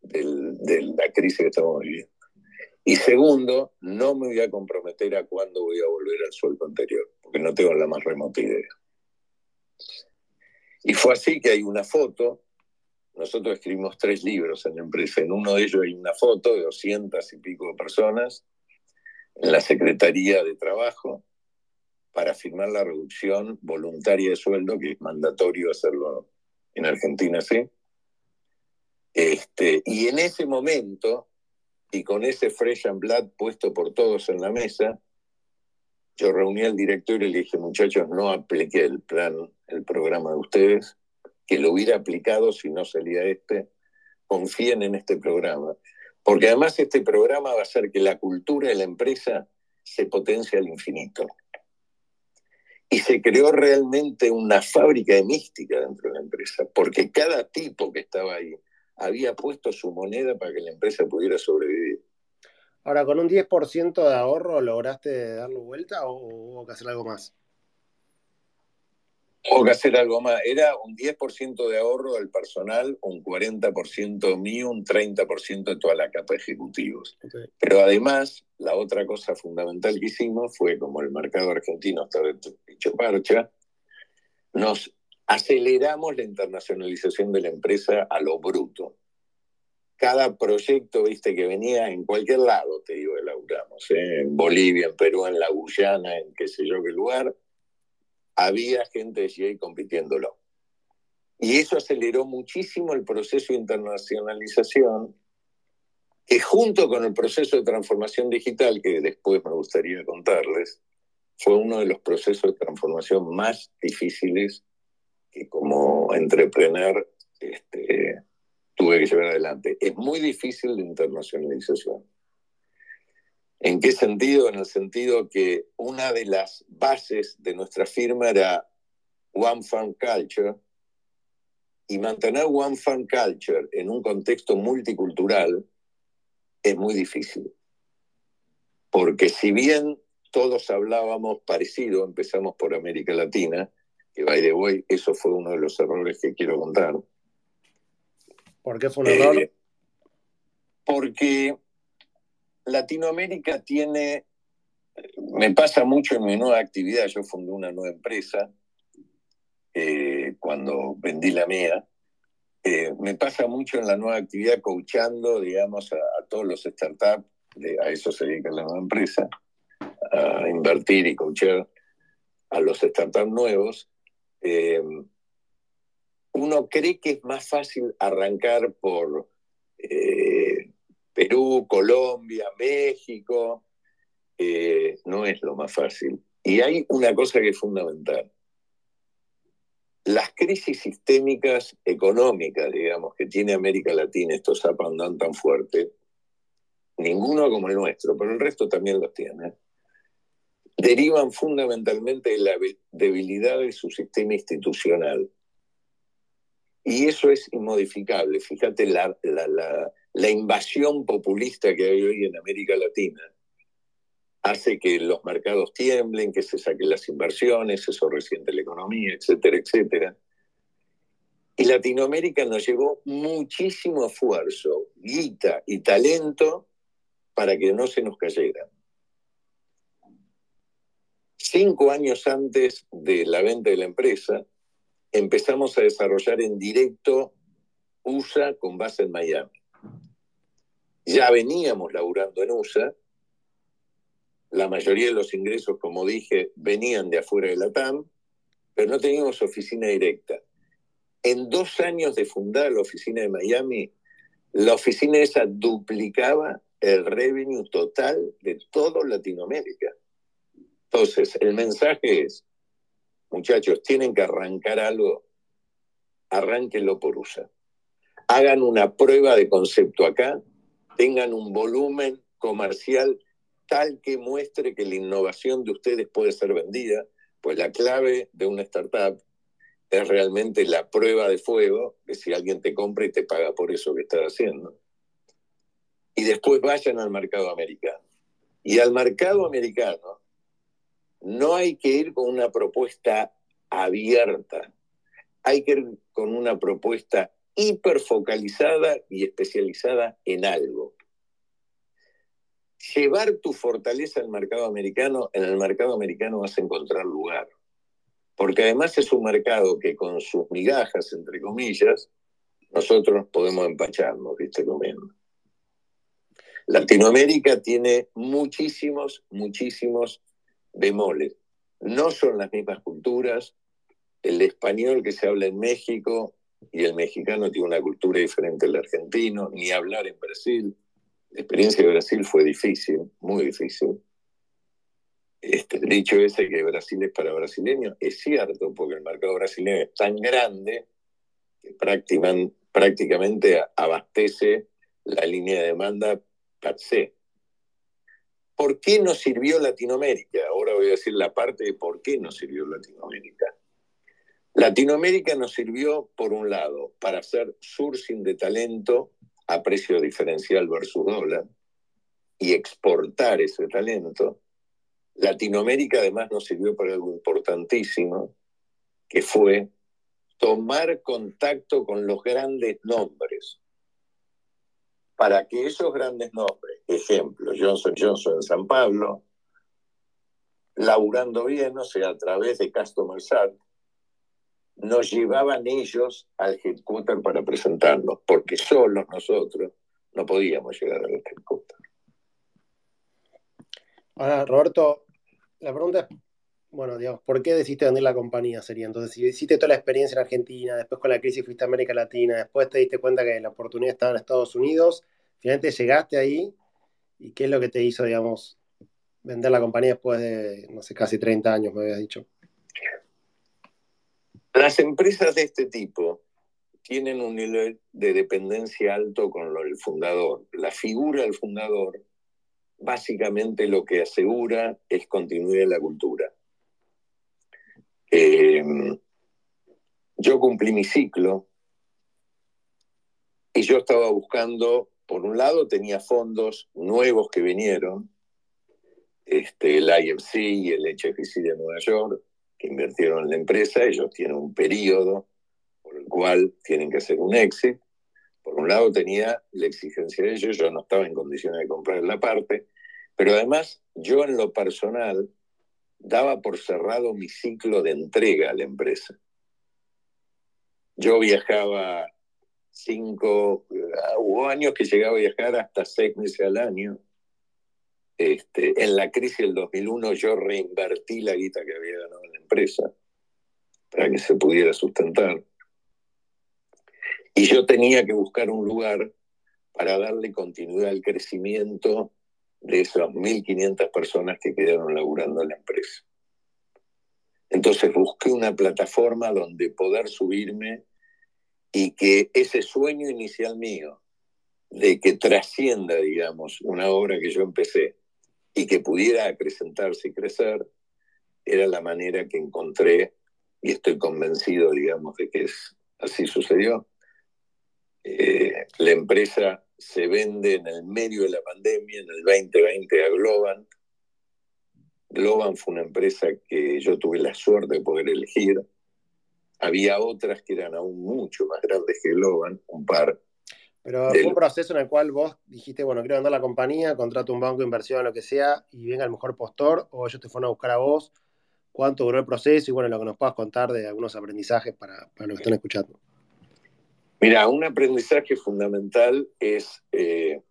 de la crisis que estamos viviendo. Y segundo, no me voy a comprometer a cuándo voy a volver al sueldo anterior, porque no tengo la más remota idea. Y fue así que hay una foto nosotros escribimos tres libros en la empresa. En uno de ellos hay una foto de doscientas y pico de personas en la Secretaría de Trabajo para firmar la reducción voluntaria de sueldo, que es mandatorio hacerlo en Argentina, ¿sí? Este, y en ese momento, y con ese fresh and blood puesto por todos en la mesa, yo reuní al director y le dije, muchachos, no apliqué el plan, el programa de ustedes, que lo hubiera aplicado si no salía este, confíen en este programa. Porque además este programa va a hacer que la cultura de la empresa se potencie al infinito. Y se creó realmente una fábrica de mística dentro de la empresa, porque cada tipo que estaba ahí había puesto su moneda para que la empresa pudiera sobrevivir. Ahora, ¿con un 10% de ahorro lograste darlo vuelta o hubo que hacer algo más? Hubo que hacer algo más. Era un 10% de ahorro del personal, un 40% mío, un 30% de toda la capa de ejecutivos. Pero además, la otra cosa fundamental que hicimos fue, como el mercado argentino estaba hecho parcha, nos aceleramos la internacionalización de la empresa a lo bruto. Cada proyecto, viste, que venía en cualquier lado, te digo, elaboramos, ¿eh? en Bolivia, en Perú, en la Guyana, en qué sé yo qué lugar, había gente de compitiéndolo. Y eso aceleró muchísimo el proceso de internacionalización, que junto con el proceso de transformación digital, que después me gustaría contarles, fue uno de los procesos de transformación más difíciles que como entrepreneur este, tuve que llevar adelante. Es muy difícil la internacionalización. ¿En qué sentido? En el sentido que una de las bases de nuestra firma era One Farm Culture y mantener One Farm Culture en un contexto multicultural es muy difícil. Porque si bien todos hablábamos parecido, empezamos por América Latina, que by the way, eso fue uno de los errores que quiero contar. ¿Por qué fue un error? Eh, porque Latinoamérica tiene, me pasa mucho en mi nueva actividad, yo fundé una nueva empresa eh, cuando vendí la mía, eh, me pasa mucho en la nueva actividad coachando, digamos, a, todos los startups a eso se dedica la nueva empresa, a invertir y coachar a los startups nuevos, eh, uno cree que es más fácil arrancar por eh, Perú, Colombia, México. No es lo más fácil. Y hay una cosa que es fundamental. Las crisis sistémicas económicas, digamos, que tiene América Latina, estos andan tan fuerte, ninguno como el nuestro, pero el resto también los tiene, derivan fundamentalmente de la debilidad de su sistema institucional. Y eso es inmodificable. Fíjate la, la, invasión populista que hay hoy en América Latina hace que los mercados tiemblen, que se saquen las inversiones, eso resiente la economía, etcétera, etcétera. Y Latinoamérica nos llevó muchísimo esfuerzo, guita y talento para que no se nos cayera. Cinco años antes de la venta de la empresa, empezamos a desarrollar en directo USA con base en Miami. Ya veníamos laburando en USA, la mayoría de los ingresos, como dije, venían de afuera de la TAM, pero no teníamos oficina directa. En dos años de fundar la oficina de Miami, la oficina esa duplicaba el revenue total de toda Latinoamérica. Entonces, el mensaje es, muchachos, tienen que arrancar algo, arránquenlo por USA. Hagan una prueba de concepto acá, tengan un volumen comercial tal que muestre que la innovación de ustedes puede ser vendida, pues la clave de una startup es realmente la prueba de fuego, de si alguien te compra y te paga por eso que estás haciendo. Y después vayan al mercado americano. Y al mercado americano no hay que ir con una propuesta abierta, hay que ir con una propuesta hiperfocalizada y especializada en algo. Llevar tu fortaleza al mercado americano, en el mercado americano vas a encontrar lugar. Porque además es un mercado que con sus migajas, entre comillas, nosotros podemos empacharnos, viste, comiendo. Latinoamérica tiene muchísimos, muchísimos bemoles. No son las mismas culturas. El español que se habla en México y el mexicano tiene una cultura diferente al argentino, ni hablar en Brasil. La experiencia de Brasil fue difícil, muy difícil. Este, dicho ese que Brasil es para brasileños, es cierto, porque el mercado brasileño es tan grande que prácticamente abastece la línea de demanda per se. ¿Por qué nos sirvió Latinoamérica? Ahora voy a decir la parte de por qué nos sirvió Latinoamérica. Latinoamérica nos sirvió, por un lado, para hacer sourcing de talento a precio diferencial versus dólar y exportar ese talento. Latinoamérica además nos sirvió para algo importantísimo, que fue tomar contacto con los grandes nombres para que esos grandes nombres, ejemplo, Johnson Johnson en San Pablo, laburando bien, o sea, a través de Customer Sat, nos llevaban ellos al headquarter para presentarnos, porque solos nosotros no podíamos llegar al headquarter. Ahora, Roberto, la pregunta es, bueno, digamos, ¿por qué decidiste vender la compañía? Sería entonces, si hiciste toda la experiencia en Argentina, después con la crisis fuiste a América Latina, después te diste cuenta que la oportunidad estaba en Estados Unidos, finalmente llegaste ahí y qué es lo que te hizo, digamos, vender la compañía después de, no sé, casi 30 años, me habías dicho. Las empresas de este tipo tienen un nivel de dependencia alto con el fundador. La figura del fundador básicamente lo que asegura es continuidad en la cultura. Em, yo cumplí mi ciclo y yo estaba buscando, por un lado tenía fondos nuevos que vinieron, este, el IFC y el HFC de Nueva York, que invirtieron en la empresa, ellos tienen un periodo por el cual tienen que hacer un exit. Por un lado tenía la exigencia de ellos, yo no estaba en condiciones de comprar la parte, pero además yo en lo personal daba por cerrado mi ciclo de entrega a la empresa. Yo viajaba cinco, hubo años que llegaba a viajar hasta seis meses al año Este, en la crisis del 2001 yo reinvertí la guita que había ganado en la empresa para que se pudiera sustentar. Y yo tenía que buscar un lugar para darle continuidad al crecimiento de esas 1.500 personas que quedaron laburando en la empresa. Entonces busqué una plataforma donde poder subirme y que ese sueño inicial mío de que trascienda, digamos, una obra que yo empecé y que pudiera acrecentarse y crecer, era la manera que encontré y estoy convencido, digamos, de que es, así sucedió. Eh, la empresa se vende en el medio de la pandemia, en el 2020 a Globant. Globant fue una empresa que yo tuve la suerte de poder elegir. Había otras que eran aún mucho más grandes que Globant, un par. Pero fue un proceso en el cual vos dijiste, bueno, quiero vender la compañía, contrato un banco de inversión, lo que sea, y venga el mejor postor, o ellos te fueron a buscar a vos. ¿Cuánto duró el proceso? Y bueno, lo que nos puedas contar de algunos aprendizajes para, para los que están escuchando. Mira, un aprendizaje fundamental es eh,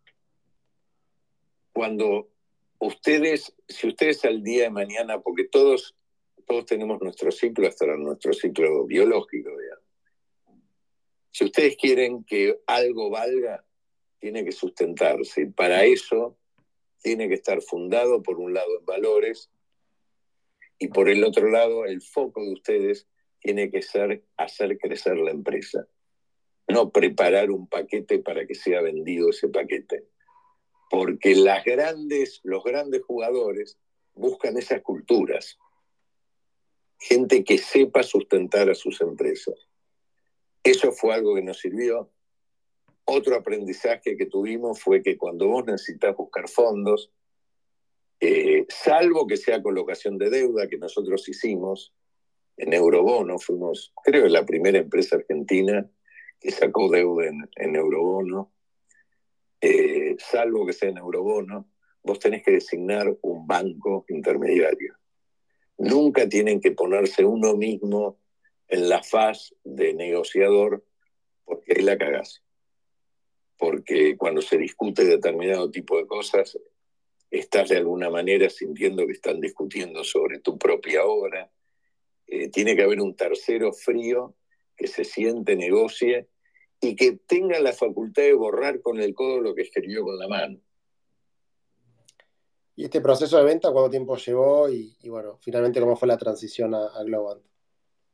cuando ustedes, si ustedes al día de mañana, porque todos, todos tenemos nuestro ciclo, hasta nuestro ciclo biológico, Si ustedes quieren que algo valga, tiene que sustentarse. Para eso tiene que estar fundado, por un lado, en valores, y por el otro lado, el foco de ustedes tiene que ser hacer crecer la empresa no preparar un paquete para que sea vendido ese paquete. Porque las grandes, los grandes jugadores buscan esas culturas. Gente que sepa sustentar a sus empresas. Eso fue algo que nos sirvió. Otro aprendizaje que tuvimos fue que cuando vos necesitas buscar fondos, eh, salvo que sea colocación de deuda que nosotros hicimos en Eurobono, fuimos, creo, la primera empresa argentina que sacó deuda en, eurobono, eh, salvo que sea en eurobono, vos tenés que designar un banco intermediario. Nunca tienen que ponerse uno mismo en la faz de negociador porque ahí la cagás. Porque cuando se discute determinado tipo de cosas, estás de alguna manera sintiendo que están discutiendo sobre tu propia obra. Eh, tiene que haber un tercero frío que se siente, negocie y que tenga la facultad de borrar con el codo lo que escribió con la mano. ¿Y este proceso de venta cuánto tiempo llevó y, bueno, finalmente cómo fue la transición a, Globant?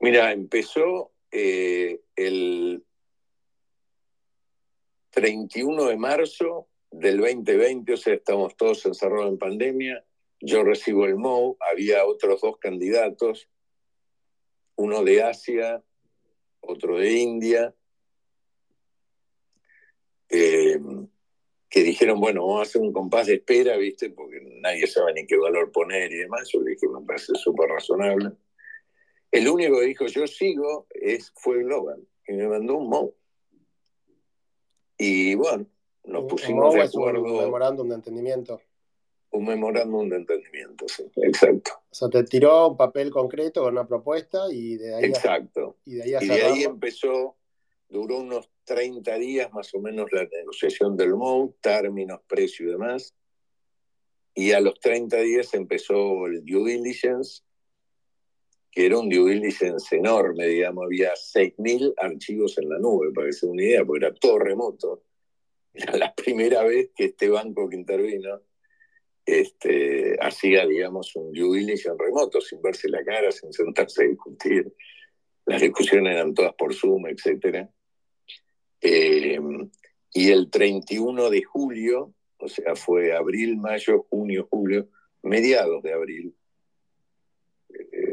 Mira, empezó eh, el 31 de marzo del 2020, o sea, estamos todos encerrados en pandemia. Yo recibo el MOU, había otros dos candidatos, uno de Asia, otro de India, eh, que dijeron, bueno, vamos a hacer un compás de espera, ¿viste? Porque nadie sabe ni qué valor poner y demás. Yo le dije, me parece súper razonable. El único que dijo, yo sigo, es, fue Global, y me mandó un MOU. Y bueno, nos pusimos de acuerdo. un memorándum de entendimiento. Un memorándum de entendimiento, sí, exacto. O sea, te tiró un papel concreto con una propuesta y de ahí. Exacto. y de ahí, y de ahí empezó, duró unos 30 días más o menos la negociación del MOU, términos, precio y demás. Y a los 30 días empezó el due diligence, que era un due diligence enorme, digamos, había 6.000 archivos en la nube, para que se una idea, porque era todo remoto. Era la primera vez que este banco que intervino este, hacía, digamos, un due diligence remoto, sin verse la cara, sin sentarse a discutir. Las discusiones eran todas por Zoom, etcétera. Eh, y el 31 de julio, o sea, fue abril, mayo, junio, julio, mediados de abril,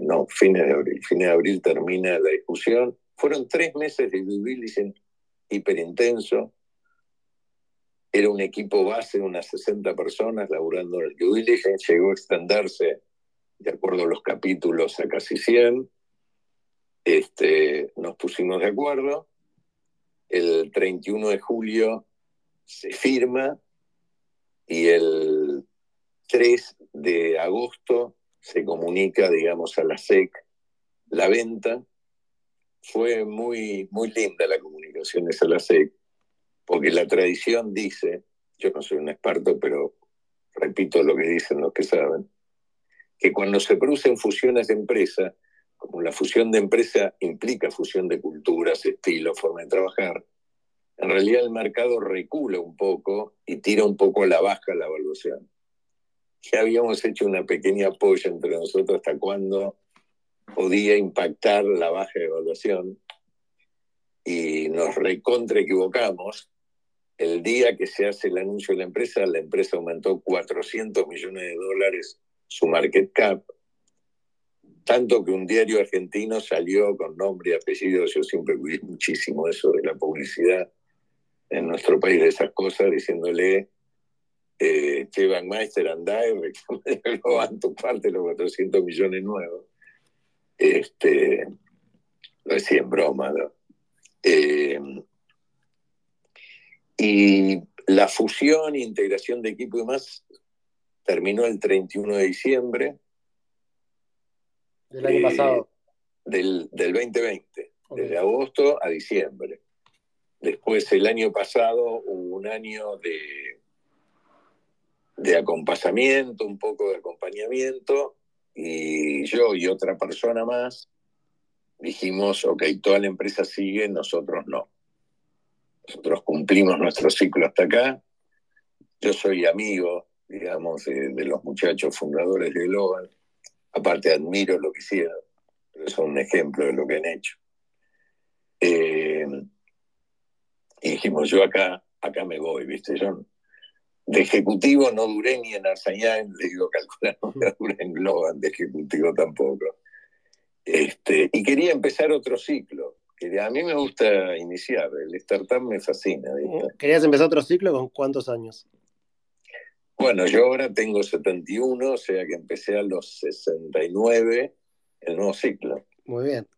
no, fines de abril, fines de abril termina la discusión. Fueron tres meses de due diligence hiperintenso. Era un equipo base de unas 60 personas laburando en el due diligence, llegó a extenderse, de acuerdo a los capítulos, a casi 100. Este, nos pusimos de acuerdo el 31 de julio se firma y el 3 de agosto se comunica, digamos, a la SEC la venta. Fue muy, muy linda la comunicación esa a la SEC, porque la tradición dice, yo no soy un experto, pero repito lo que dicen los que saben, que cuando se producen fusiones de empresa, como la fusión de empresa implica fusión de culturas, estilos, forma de trabajar, en realidad el mercado recula un poco y tira un poco a la baja la evaluación. Ya habíamos hecho una pequeña apoyo entre nosotros hasta cuándo podía impactar la baja evaluación y nos recontra equivocamos. El día que se hace el anuncio de la empresa, la empresa aumentó 400 millones de dólares su market cap, tanto que un diario argentino salió con nombre y apellido, yo siempre cuidé muchísimo eso de la publicidad en nuestro país de esas cosas, diciéndole, eh, Van Meister, andá y reclaman tu parte los 400 millones nuevos. Este, lo decía en broma, ¿no? Eh, y la fusión, integración de equipo y más terminó el 31 de diciembre. Del año pasado. Eh, del, del 2020, desde agosto a diciembre. Después, el año pasado, hubo un año de, de acompasamiento, un poco de acompañamiento, y yo y otra persona más dijimos, ok, toda la empresa sigue, nosotros no. Nosotros cumplimos nuestro ciclo hasta acá. Yo soy amigo digamos, de, los muchachos fundadores de Global. Aparte admiro lo que hicieron, pero son un ejemplo de lo que han hecho. Eh, y dijimos, yo acá, acá me voy, ¿viste? Yo de ejecutivo no duré ni en Arsañán, le digo, calcular, no duré en Global de ejecutivo tampoco. Este, y quería empezar otro ciclo. Que a mí me gusta iniciar, el startup me fascina. ¿Querías empezar otro ciclo con cuántos años? Bueno, yo ahora tengo 71, o sea que empecé a los 69 el nuevo ciclo. Muy bien.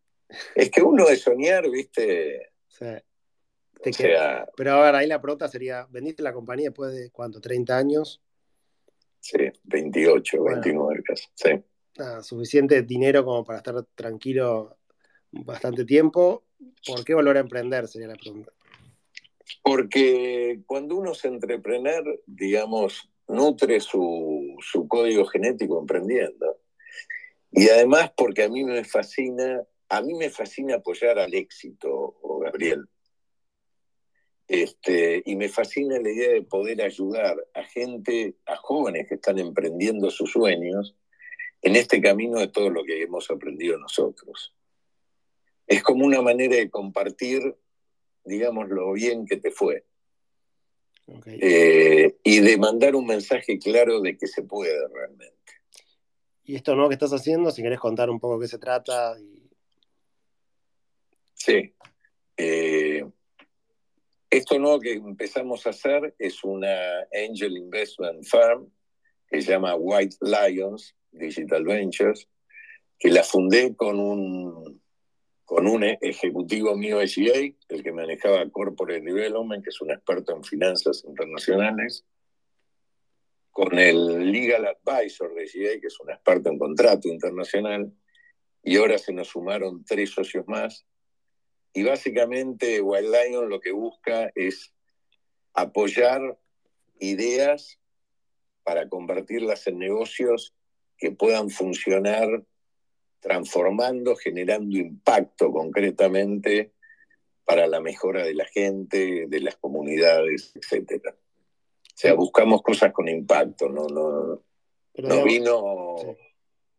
Es que uno de soñar, viste. Sí. Sea, Pero a ver, ahí la pregunta sería: ¿vendiste la compañía después de cuánto? ¿30 años? Sí, 28, 29 casi. Sí. suficiente dinero como para estar tranquilo bastante tiempo. ¿Por qué volver a emprender? Sería la pregunta. Porque cuando uno es entrepreneur, digamos, nutre su, código genético emprendiendo. Y además porque a mí me fascina, a mí me fascina apoyar al éxito, Gabriel. Este, y me fascina la idea de poder ayudar a gente, a jóvenes que están emprendiendo sus sueños en este camino de todo lo que hemos aprendido nosotros. Es como una manera de compartir, digamos, lo bien que te fue. Eh, y de mandar un mensaje claro de que se puede realmente. Y esto nuevo que estás haciendo, si querés contar un poco qué se trata. Sí. Eh, esto nuevo que empezamos a hacer es una Angel Investment Firm que se llama White Lions Digital Ventures, que la fundé con un con un ejecutivo mío de GA, el que manejaba Corporate Development, que es un experto en finanzas internacionales, con el Legal Advisor de GA, que es un experto en contrato internacional, y ahora se nos sumaron tres socios más. Y básicamente Wild Lion lo que busca es apoyar ideas para convertirlas en negocios que puedan funcionar transformando, generando impacto concretamente para la mejora de la gente, de las comunidades, etc. O sea, buscamos cosas con impacto, no, no, no vino...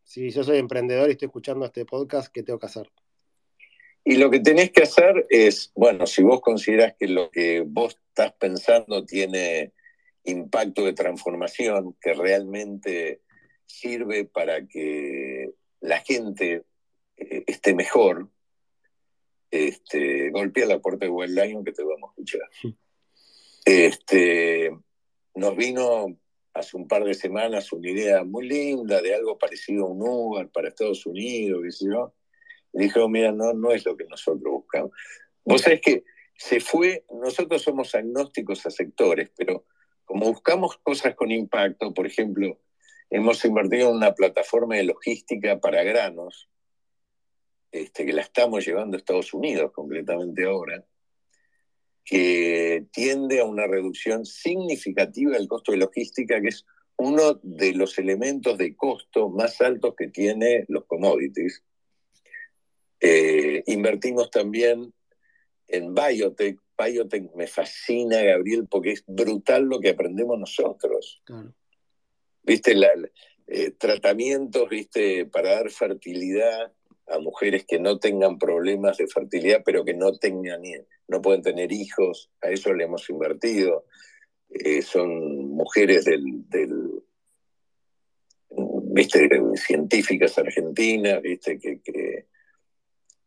Si yo soy emprendedor y estoy escuchando este podcast, ¿qué tengo que hacer? Y lo que tenés que hacer es, bueno, si vos considerás que lo que vos estás pensando tiene impacto de transformación, que realmente sirve para que la gente eh, esté mejor, este, golpea la puerta de Wild Lion que te vamos a escuchar. Este, nos vino hace un par de semanas una idea muy linda de algo parecido a un Uber para Estados Unidos, qué sé yo. Dijo, mira, no, no es lo que nosotros buscamos. Vos sabés que se fue, nosotros somos agnósticos a sectores, pero como buscamos cosas con impacto, por ejemplo, Hemos invertido en una plataforma de logística para granos, este, que la estamos llevando a Estados Unidos completamente ahora, que tiende a una reducción significativa del costo de logística, que es uno de los elementos de costo más altos que tiene los commodities. Eh, invertimos también en biotech. Biotech me fascina, Gabriel, porque es brutal lo que aprendemos nosotros. Viste, la, eh, tratamientos, viste, para dar fertilidad a mujeres que no tengan problemas de fertilidad, pero que no tengan, no pueden tener hijos, a eso le hemos invertido. Eh, son mujeres del, viste, científicas argentinas, viste, que, que,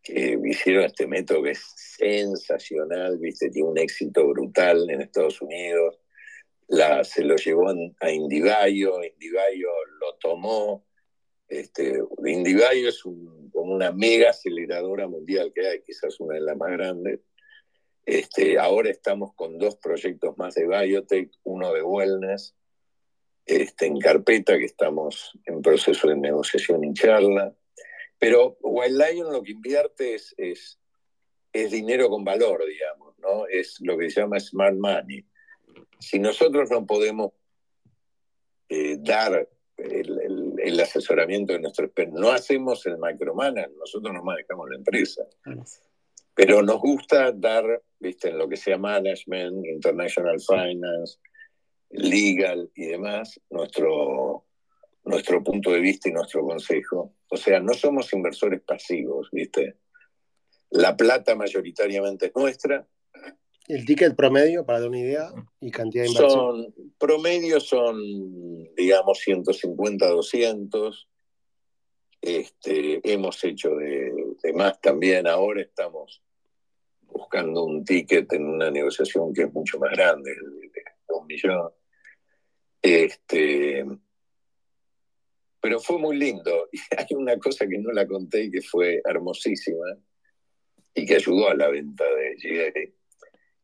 hicieron este método que es sensacional, viste, tiene un éxito brutal en Estados Unidos. La, se lo llevó a Indivayo, Indivayo lo tomó. Este, es como una mega aceleradora mundial que hay, quizás una de las más grandes este, ahora estamos con dos proyectos más de biotech, uno de wellness, este, en carpeta, que estamos en proceso de negociación y charla. Pero Wild Lion lo que invierte es, es, dinero con valor, digamos, ¿no? Es lo que se llama smart money. Si nosotros no podemos eh, dar el, asesoramiento de nuestro no hacemos el micromanagement, nosotros no manejamos la empresa. Pero nos gusta dar, viste, en lo que sea management, international finance, legal y demás, nuestro, nuestro punto de vista y nuestro consejo. O sea, no somos inversores pasivos, viste. La plata mayoritariamente es nuestra. ¿El ticket promedio, para dar una idea, y cantidad de inversión? Son, promedio son, digamos, 150, 200. Este, hemos hecho de, de, más también. Ahora estamos buscando un ticket en una negociación que es mucho más grande, de un millón. Este, pero fue muy lindo. Y hay una cosa que no la conté y que fue hermosísima y que ayudó a la venta de GA.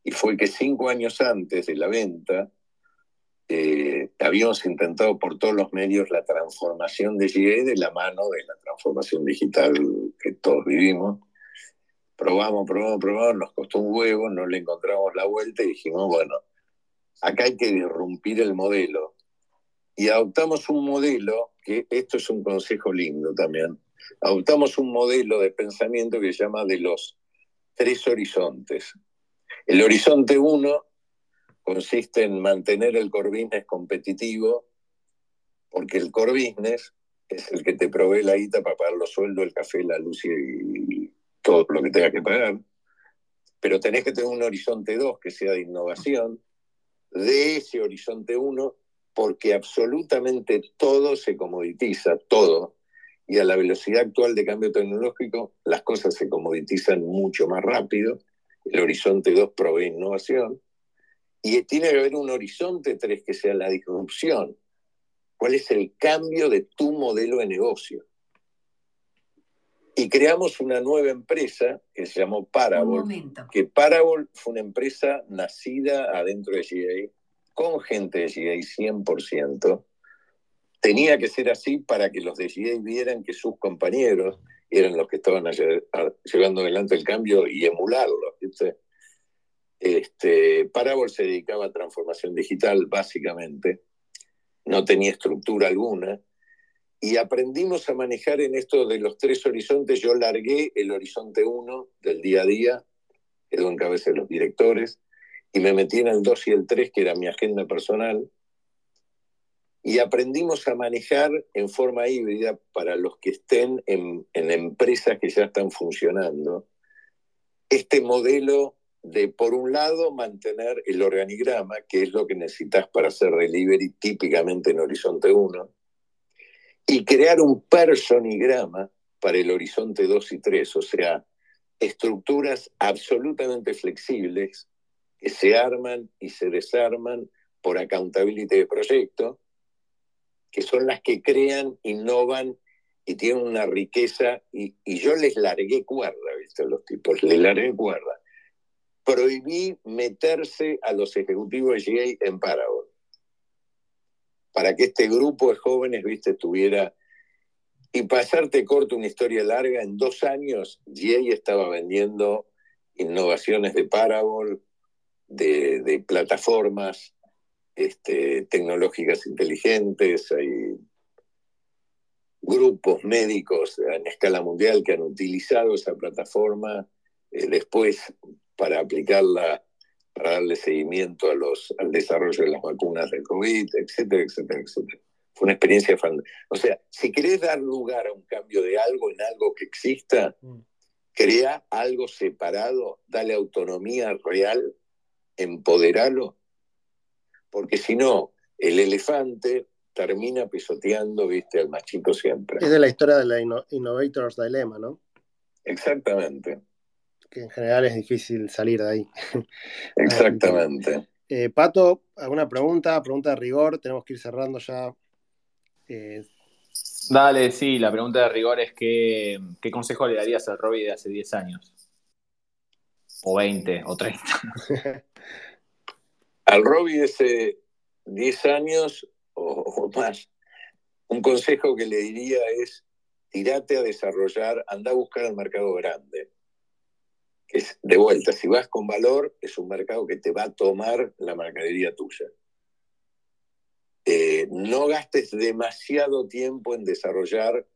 Y fue que cinco años antes de la venta, eh, habíamos intentado por todos los medios la transformación de GA de la mano de la transformación digital que todos vivimos probamos, probamos, probamos, nos costó un huevo, no le encontramos la vuelta y dijimos, bueno, acá hay que irrumpir el modelo. Y adoptamos un modelo, que esto es un consejo lindo también, adoptamos un modelo de pensamiento que se llama de los tres horizontes. El horizonte uno consiste en mantener el core business competitivo, porque el core business es el que te provee la guita para pagar los sueldos, el café, la luz y, todo lo que tenga que pagar, pero tenés que tener un horizonte 2 que sea de innovación, de ese horizonte 1, porque absolutamente todo se comoditiza, todo, y a la velocidad actual de cambio tecnológico las cosas se comoditizan mucho más rápido, el horizonte 2 provee innovación, y tiene que haber un horizonte 3 que sea la disrupción. ¿Cuál es el cambio de tu modelo de negocio? y creamos una nueva empresa que se llamó Parabol. Que Parabol fue una empresa nacida adentro de GA, con gente de GA 100%. Tenía que ser así para que los de GA vieran que sus compañeros eran los que estaban llevando adelante el cambio y emularlo. Este, Parabol se dedicaba a transformación digital, básicamente. No tenía estructura alguna y aprendimos a manejar en esto de los tres horizontes. Yo largué el horizonte uno del día a día, quedó en cabeza de los directores, y me metí en el 2 y el 3, que era mi agenda personal, y aprendimos a manejar en forma híbrida para los que estén en, en empresas que ya están funcionando, este modelo de, por un lado, mantener el organigrama, que es lo que necesitas para hacer delivery típicamente en Horizonte 1, y crear un personigrama para el horizonte 2 y 3, o sea, estructuras absolutamente flexibles que se arman y se desarman por accountability de proyecto, que son las que crean, innovan y tienen una riqueza, y, yo les largué cuerda, ¿viste? Los tipos, les largué cuerda. Prohibí meterse a los ejecutivos de GA en Parabol para que este grupo de jóvenes, viste, tuviera... Y pasarte corto una historia larga, en dos años GA estaba vendiendo innovaciones de Parabol, de, plataformas, este, tecnológicas inteligentes, hay grupos médicos en escala mundial que han utilizado esa plataforma eh, después para aplicarla, para darle seguimiento a los, al desarrollo de las vacunas de COVID, etcétera, etcétera, etcétera. Fue una experiencia fantástica. O sea, si querés dar lugar a un cambio de algo en algo que exista, mm. crea algo separado, dale autonomía real, empoderalo, porque si no, el elefante termina pisoteando, viste, al más chico siempre. Es de la historia de la Innovators Dilemma, ¿no? Exactamente. Que en general es difícil salir de ahí. Exactamente. Eh, Pato, ¿alguna pregunta? Pregunta de rigor, tenemos que ir cerrando ya eh, Dale, sí, la pregunta de rigor es ¿qué, qué consejo le darías al Robbie de hace 10 años? O 20, o 30. al Robbie hace 10 años o, más, un consejo que le diría es tirate a desarrollar, anda a buscar el mercado grande. es, de vuelta, si vas con valor, es un mercado que te va a tomar la mercadería tuya. Eh, no gastes demasiado tiempo en desarrollar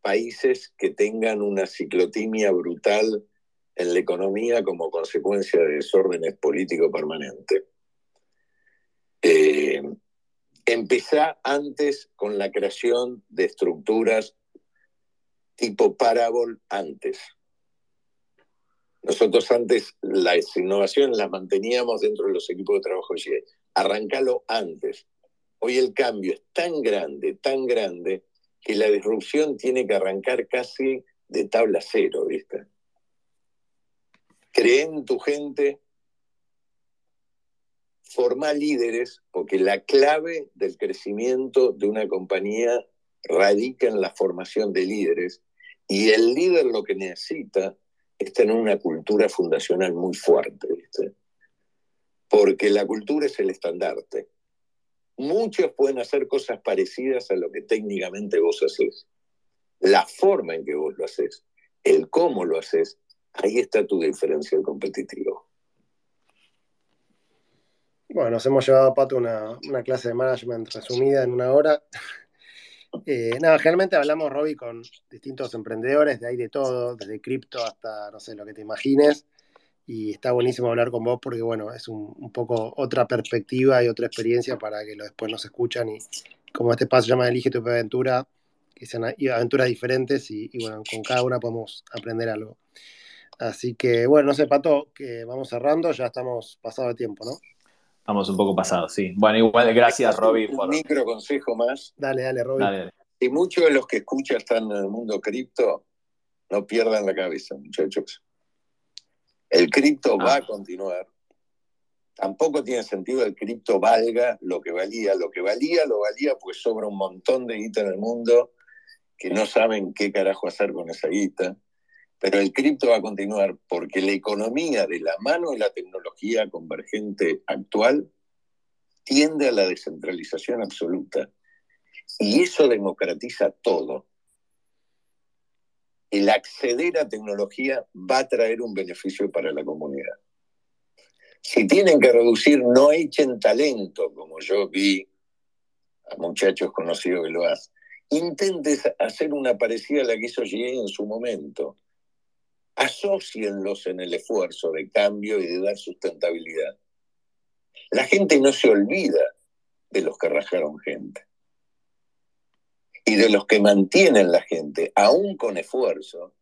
países que tengan una ciclotimia brutal en la economía como consecuencia de desórdenes políticos permanentes. Eh, antes con la creación de estructuras tipo Parabol antes. Nosotros antes las innovaciones las manteníamos dentro de los equipos de trabajo de Arrancalo antes. Hoy el cambio es tan grande, tan grande, que la disrupción tiene que arrancar casi de tabla cero, ¿viste? Cree en tu gente, forma líderes, porque la clave del crecimiento de una compañía radica en la formación de líderes, y el líder lo que necesita es tener una cultura fundacional muy fuerte. Porque la cultura es el estandarte. Muchos pueden hacer cosas parecidas a lo que técnicamente vos haces. La forma en que vos lo haces, el cómo lo haces, ahí está tu diferencia competitivo. Bueno, nos hemos llevado a Pato una, clase de management resumida en una hora. Eh, nada, generalmente hablamos, Robbie, con distintos emprendedores, de ahí de todo, desde cripto hasta, no sé, lo que te imagines y está buenísimo hablar con vos porque, bueno, es un, poco otra perspectiva y otra experiencia para que lo después nos escuchan y como este paso se llama Elige tu aventura, que sean aventuras diferentes y, bueno, con cada una podemos aprender algo. Así que, bueno, no sé, Pato, que vamos cerrando, ya estamos pasado de tiempo, ¿no? Estamos un poco pasados, sí. Bueno, igual, gracias, Robbie. Un micro consejo más. Dale, dale, Robbie. Y muchos de los que escuchan están en el mundo cripto, no pierdan la cabeza, muchachos. El cripto va a ah. continuar. Tampoco tiene sentido el cripto valga lo que valía. Lo que valía, lo valía, pues sobra un montón de guita en el mundo que no saben qué carajo hacer con esa guita. Pero el cripto va a continuar porque la economía de la mano y la tecnología convergente actual tiende a la descentralización absoluta. Y eso democratiza todo el acceder a tecnología va a traer un beneficio para la comunidad. Si tienen que reducir, no echen talento, como yo vi a muchachos conocidos que lo hacen. Intenten hacer una parecida a la que hizo GE en su momento. Asocienlos en el esfuerzo de cambio y de dar sustentabilidad. La gente no se olvida de los que rajaron gente y de los que mantienen la gente, aún con esfuerzo,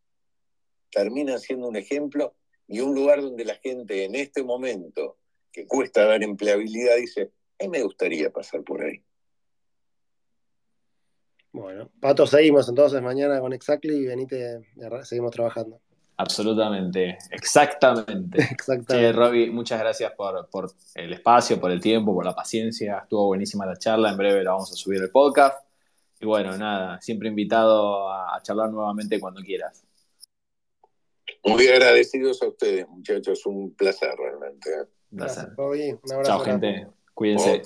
terminan siendo un ejemplo y un lugar donde la gente en este momento, que cuesta dar empleabilidad, dice, a mí me gustaría pasar por ahí. Bueno, Pato, seguimos entonces mañana con Exactly y venite, seguimos trabajando. Absolutamente, exactamente. exactamente. Robbie, muchas gracias por, por, el espacio, por el tiempo, por la paciencia. Estuvo buenísima la charla. En breve la vamos a subir el podcast. Y bueno, nada, siempre invitado a, charlar nuevamente cuando quieras. Muy agradecidos a ustedes, muchachos. Un placer realmente. Un placer. Chao, gente. Cuídense.